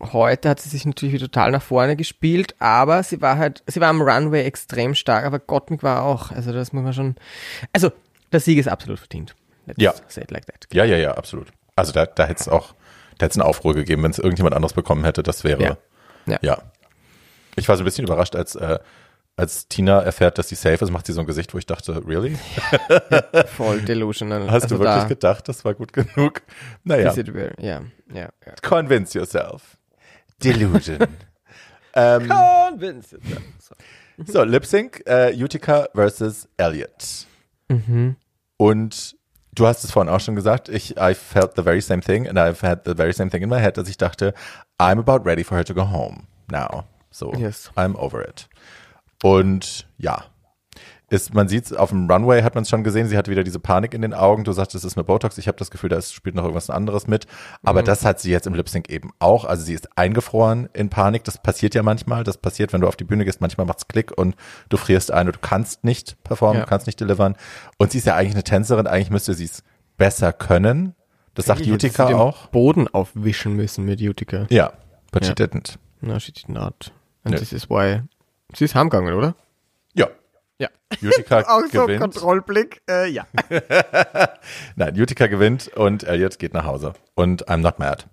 heute hat sie sich natürlich wieder total nach vorne gespielt, aber sie war halt, sie war am Runway extrem stark, aber Gottmik war auch, also das muss man schon, also der Sieg ist absolut verdient. Let's Ja. say it like that. Ja, ja, ja, absolut. Also da, da hätte es auch, da hätte es einen Aufruhr gegeben, wenn es irgendjemand anderes bekommen hätte. Das wäre, Ja. Ja. ja. Ich war so ein bisschen überrascht, als, äh, als Tina erfährt, dass sie safe ist, macht sie so ein Gesicht, wo ich dachte, really? Voll delusional. Hast also du wirklich da, gedacht, das war gut genug? Naja, is it real? Ja, ja, ja. convince yourself. Delusion. ähm, Convince yourself. So. so, Lip Sync, äh, Utica versus Elliot. Mhm. Und du hast es vorhin auch schon gesagt, ich, I felt the very same thing and I've had the very same thing in my head, dass ich dachte, I'm about ready for her to go home now. So, Yes. I'm over it. Und ja, ist, man sieht auf dem Runway, hat man es schon gesehen, sie hat wieder diese Panik in den Augen. Du sagst, das ist eine Botox. Ich habe das Gefühl, da ist, spielt noch irgendwas anderes mit. Aber Mhm. das hat sie jetzt im Lip Sync eben auch. Also sie ist eingefroren in Panik. Das passiert ja manchmal. Das passiert, wenn du auf die Bühne gehst. Manchmal macht's Klick und du frierst ein und du kannst nicht performen, Ja. du kannst nicht delivern. Und sie ist ja eigentlich eine Tänzerin. Eigentlich müsste sie es besser können. Das sagt Utica sie den auch. Boden aufwischen müssen mit Utica. Ja, but she Ja. didn't. No, she did not. And Nö. this is why. Sie ist heimgegangen, oder? Ja. Utica Auch so gewinnt. Kontrollblick. Äh, ja. Nein, Utica gewinnt und Elliot geht nach Hause. Und I'm not mad.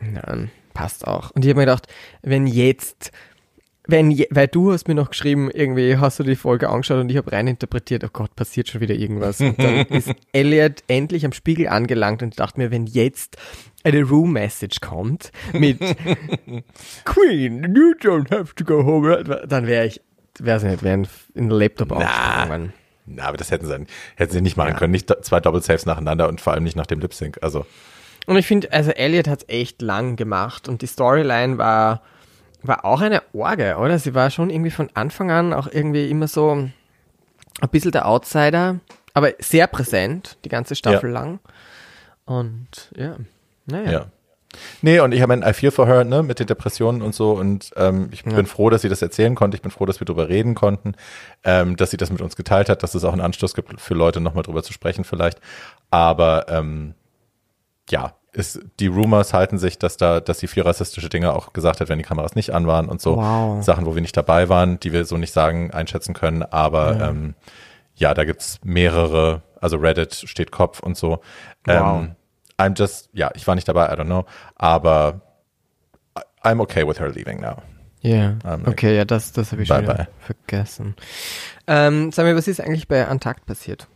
Nein, passt auch. Und ich habe mir gedacht, wenn jetzt, wenn je, weil du hast mir noch geschrieben, irgendwie hast du die Folge angeschaut und ich habe rein interpretiert, oh Gott, passiert schon wieder irgendwas. Und dann ist Elliot endlich am Spiegel angelangt und dachte mir, wenn jetzt eine Room-Message kommt mit Queen, you don't have to go home, dann wäre ich, weiß ich nicht, wäre in den Laptop Na. aufgesprungen. Na, aber das hätten sie, hätten sie nicht machen können. Nicht zwei Double Saves nacheinander und vor allem nicht nach dem Lip Sync. Also, Und ich finde, also Elliot hat es echt lang gemacht und die Storyline war, war auch eine Orge, oder? Sie war schon irgendwie von Anfang an auch irgendwie immer so ein bisschen der Outsider, aber sehr präsent, die ganze Staffel lang. Und ja, naja. ja. Nee, und ich habe ein I feel for her, ne, mit den Depressionen und so. Und ähm, ich bin froh, dass sie das erzählen konnte. Ich bin froh, dass wir darüber reden konnten, ähm, dass sie das mit uns geteilt hat, dass es auch einen Anstoß gibt für Leute, nochmal drüber zu sprechen vielleicht. Aber ähm, ja, ist, die Rumors halten sich, dass da, dass sie viel rassistische Dinge auch gesagt hat, wenn die Kameras nicht an waren und so. Wow. Sachen, wo wir nicht dabei waren, die wir so nicht sagen, einschätzen können. Aber ja, ähm, ja da gibt's mehrere, also Reddit steht Kopf und so. Wow. Ähm, I'm just, ja, ich war nicht dabei, I don't know. Aber I'm okay with her leaving now. Ja, Ähm, okay, ja, das, das habe ich schon bye wieder bye. vergessen. Ähm, sag mir, was ist eigentlich bei Antakt passiert?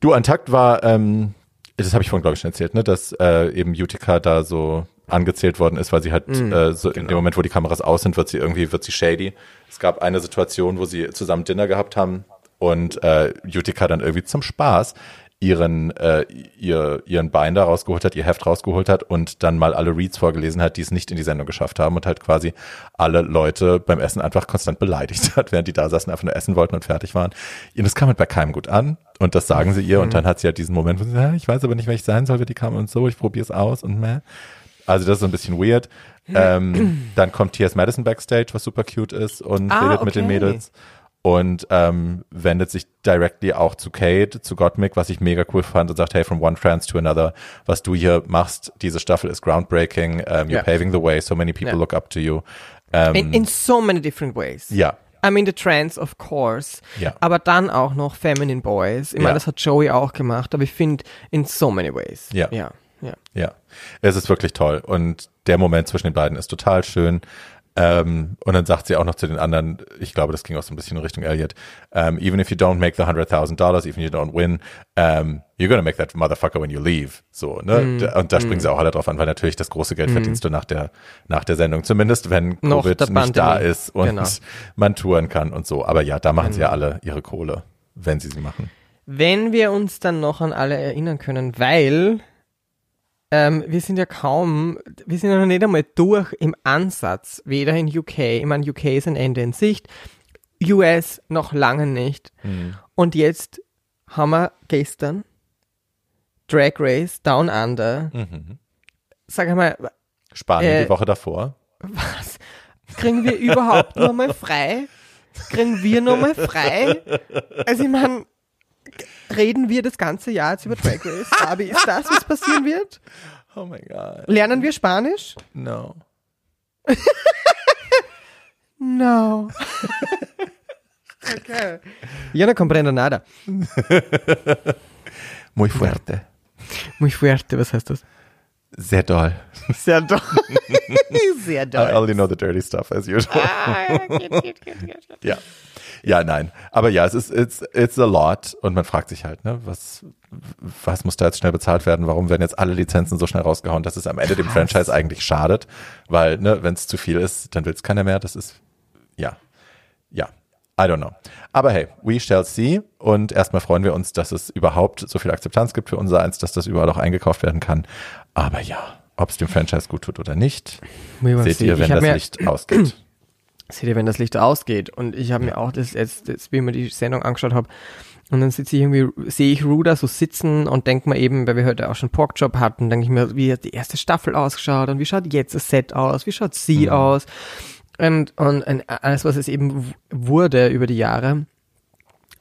Du, Antakt war, ähm, das habe ich vorhin, glaube ich, schon erzählt, ne, dass äh, eben Utica da so angezählt worden ist, weil sie halt Mhm, äh, so in genau. dem Moment, wo die Kameras aus sind, wird sie irgendwie, wird sie shady. Es gab eine Situation, wo sie zusammen Dinner gehabt haben und äh, Utica dann irgendwie zum Spaß ihren, äh, ihr, ihren Binder rausgeholt hat, ihr Heft rausgeholt hat und dann mal alle Reads vorgelesen hat, die es nicht in die Sendung geschafft haben und halt quasi alle Leute beim Essen einfach konstant beleidigt hat, während die da saßen, einfach nur essen wollten und fertig waren. Und das kam halt bei keinem gut an und das sagen sie ihr und dann hat sie halt diesen Moment, wo sie sagt, "Ja, ich weiß aber nicht, wer ich sein soll, wer die kam und so, ich probiere es aus und meh. Also das ist so ein bisschen weird. Ähm, dann kommt T.S. Madison backstage, was super cute ist und Ah, redet mit den okay. Mädels und ähm, wendet sich directly auch zu Kate, zu Gottmik, was ich mega cool fand und sagt, hey, from one trans to another, was du hier machst, diese Staffel ist groundbreaking, um, you're Ja. paving the way, so many people Ja. look up to you. Ähm, In, in so many different ways. ja, I mean, the trans, of course. Ja. Aber dann auch noch Feminine Boys. Ich meine, Ja. das hat Joey auch gemacht, aber ich finde, in so many ways. Ja. Ja. ja. Ja, es ist wirklich toll. Und der Moment zwischen den beiden ist total schön. Ähm, und dann sagt sie auch noch zu den anderen, ich glaube, das ging auch so ein bisschen in Richtung Elliot, um, even if you don't make the $100,000, even if you don't win, um, you're gonna make that motherfucker when you leave. So, ne? Mm. Und da springen sie auch alle drauf an, weil natürlich das große Geld verdienst du nach der, nach der Sendung. Zumindest wenn Noch Covid nicht da ist und Genau. man touren kann und so. Aber ja, da machen sie ja alle ihre Kohle, wenn sie sie machen. Wenn wir uns dann noch an alle erinnern können, weil ähm, wir sind ja kaum, wir sind ja noch nicht einmal durch im Ansatz, weder in UK, ich meine, UK ist ein Ende in Sicht, US noch lange nicht. Und jetzt haben wir gestern Drag Race Down Under. Sag einmal, Spanien Äh, die Woche davor. was? Kriegen wir überhaupt noch mal frei? Kriegen wir noch mal frei? Also ich meine, reden wir das ganze Jahr jetzt über Drag Race? Fabi, ist das, was passieren wird? Oh my God. Lernen wir Spanisch? No. No. okay. Yo no comprendo nada. Muy fuerte. Muy fuerte, was heißt das? Sehr doll. Sehr doll. Sehr I doll. only know the dirty stuff as usual. Ah, geht, geht, geht, geht. ja. Ja, nein. Aber ja, es ist, it's, it's a lot. Und man fragt sich halt, ne, was, was muss da jetzt schnell bezahlt werden? Warum werden jetzt alle Lizenzen so schnell rausgehauen, dass es am Ende dem Franchise eigentlich schadet? Weil, ne, wenn es zu viel ist, dann will es keiner mehr. Das ist, ja. Ja. I don't know. Aber hey, we shall see. Und erstmal freuen wir uns, dass es überhaupt so viel Akzeptanz gibt für unser Eins, dass das überall auch eingekauft werden kann. Aber ja, ob es dem Franchise gut tut oder nicht, seht see. ihr, wenn das mir, Licht ausgeht. Seht ihr, wenn das Licht ausgeht. Und ich habe mir auch das jetzt, das, wie ich mir die Sendung angeschaut habe, und dann sitze ich irgendwie, sehe ich Ruda so sitzen und denke mir eben, weil wir heute auch schon Porkjob hatten, denke ich mir, wie hat die erste Staffel ausgeschaut und wie schaut jetzt das Set aus, wie schaut sie Mhm. aus und, und, und alles, was es eben wurde über die Jahre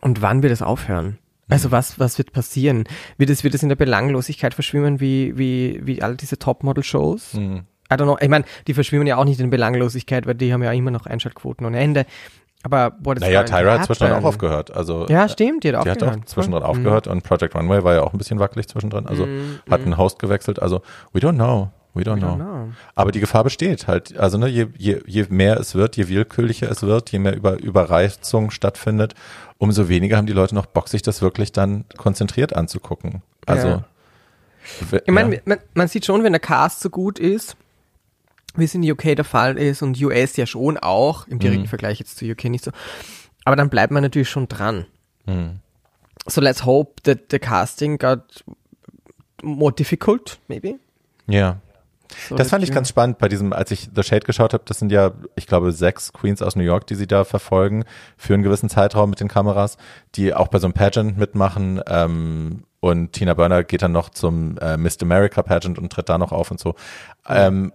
und wann wird es aufhören? Also was, was wird passieren? Wird es, wird es in der Belanglosigkeit verschwimmen wie, wie, wie all diese Topmodel-Shows? Mhm. I don't know. Ich meine, die verschwimmen ja auch nicht in Belanglosigkeit, weil die haben ja immer noch Einschaltquoten ohne Ende. Aber what is Naja, Tyra hat zwischendrin auch aufgehört. Also Ja, stimmt, die hat Die hat auch zwischendrin Mhm. aufgehört und Project Runway war ja auch ein bisschen wackelig zwischendrin. Also hat einen Host gewechselt. Also we don't know. We don't, know. don't know. Aber die Gefahr besteht halt. Also ne, je, je, je mehr es wird, je willkürlicher es wird, je mehr Über, Überreizung stattfindet, umso weniger haben die Leute noch Bock, sich das wirklich dann konzentriert anzugucken. Also Ja. we- Ich meine, ja. man, man sieht schon, wenn der Cast so gut ist, wie es in UK der Fall ist und US ja schon auch, im direkten Mhm. Vergleich jetzt zu UK nicht so. Aber dann bleibt man natürlich schon dran. Mhm. So let's hope that the casting got more difficult, maybe. ja. So Das fand ich ganz spannend bei diesem, als ich The Shade geschaut habe, das sind ja, ich glaube, sechs Queens aus New York, die sie da verfolgen für einen gewissen Zeitraum mit den Kameras, die auch bei so einem Pageant mitmachen. Ähm, und Tina Burner geht dann noch zum äh, Miss America Pageant und tritt da noch auf und so. Ähm,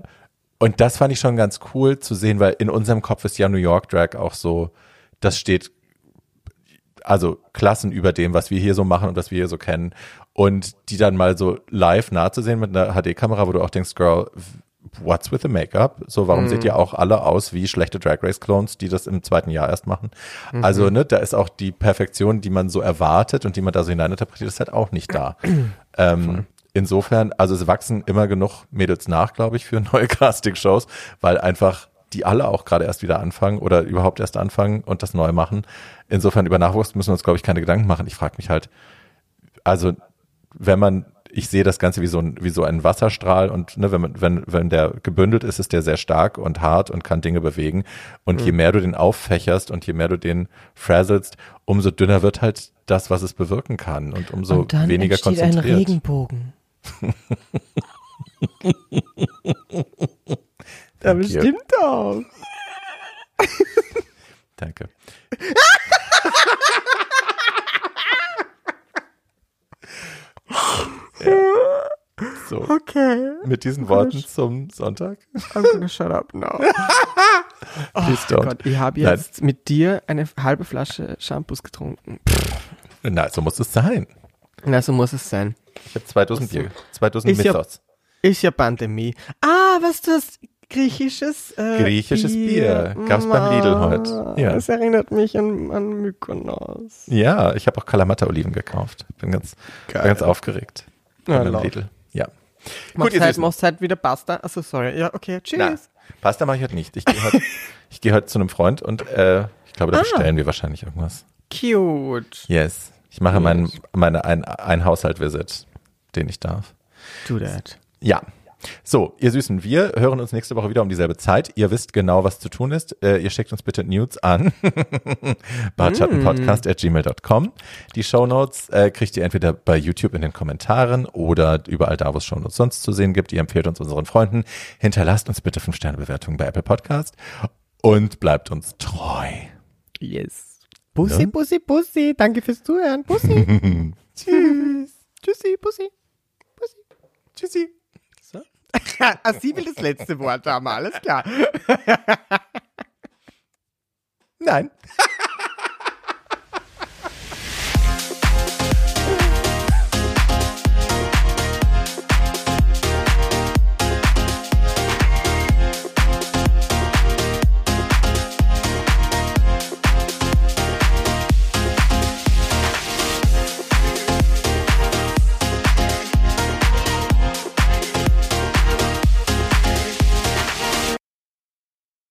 und das fand ich schon ganz cool zu sehen, weil in unserem Kopf ist ja New York Drag auch so, das steht also Klassen über dem, was wir hier so machen und was wir hier so kennen. Und die dann mal so live nah zu sehen mit einer HD-Kamera, wo du auch denkst, Girl, what's with the Make-up? So, warum seht ihr auch alle aus wie schlechte Drag Race-Clones, die das im zweiten Jahr erst machen? Also, ne, da ist auch die Perfektion, die man so erwartet und die man da so hineininterpretiert, ist halt auch nicht da. ähm, insofern, also es wachsen immer genug Mädels nach, glaube ich, für neue Casting-Shows, weil einfach die alle auch gerade erst wieder anfangen oder überhaupt erst anfangen und das neu machen. Insofern über Nachwuchs müssen wir uns, glaube ich, keine Gedanken machen. Ich frage mich halt, also wenn man, ich sehe das Ganze wie so ein, wie so ein Wasserstrahl und ne, wenn man, wenn, wenn der gebündelt ist, ist der sehr stark und hart und kann Dinge bewegen. Und je mehr du den auffächerst und je mehr du den frasselst, umso dünner wird halt das, was es bewirken kann und umso und dann weniger entsteht ein konzentriert. Regenbogen. Ja, bestimmt auch. Danke. ja. So, Okay, mit diesen Worten zum Sonntag. I'm gonna shut up now. Oh. Gott, ich habe Nein. jetzt mit dir eine halbe Flasche Shampoos getrunken. Na, so muss es sein. Na, so muss es sein. Ich habe zwei Dosen. Bier, zwei Dosen Ist ja-. Ist ja Pandemie. Ah, was du hast griechisches äh, Griechisches Bier. Gab's beim Lidl heute. Ja. Das erinnert mich an, an Mykonos. Ja, ich habe auch Kalamata-Oliven gekauft. Bin ganz, bin ganz aufgeregt. Ja, Bei meinem laut. Lidl. Ja. Machst ihr halt, machst halt wieder Pasta. Achso, sorry. Ja, okay. Tschüss. Na, Pasta mache ich heute nicht. Ich gehe heute, ich gehe heute zu einem Freund und äh, ich glaube, da Ah. bestellen wir wahrscheinlich irgendwas. Cute. Yes. Ich mache meinen, meine, ein, ein Haushalt-Visit, den ich darf. Do that. Ja. So, ihr Süßen, wir hören uns nächste Woche wieder um dieselbe Zeit. Ihr wisst genau, was zu tun ist. Äh, ihr schickt uns bitte News an bartschattenpodcast at gmail.com. Die Shownotes äh, kriegt ihr entweder bei YouTube in den Kommentaren oder überall da, wo es Shownotes sonst zu sehen gibt. Ihr empfehlt uns unseren Freunden. Hinterlasst uns bitte 5-Sterne-Bewertungen bei Apple Podcast und bleibt uns treu. Yes. Bussi, Ja? Bussi, Bussi. Danke fürs Zuhören. Bussi. Tschüss. Tschüssi. Bussi. Tschüssi. ah, sie will das letzte Wort haben. Alles klar. Nein.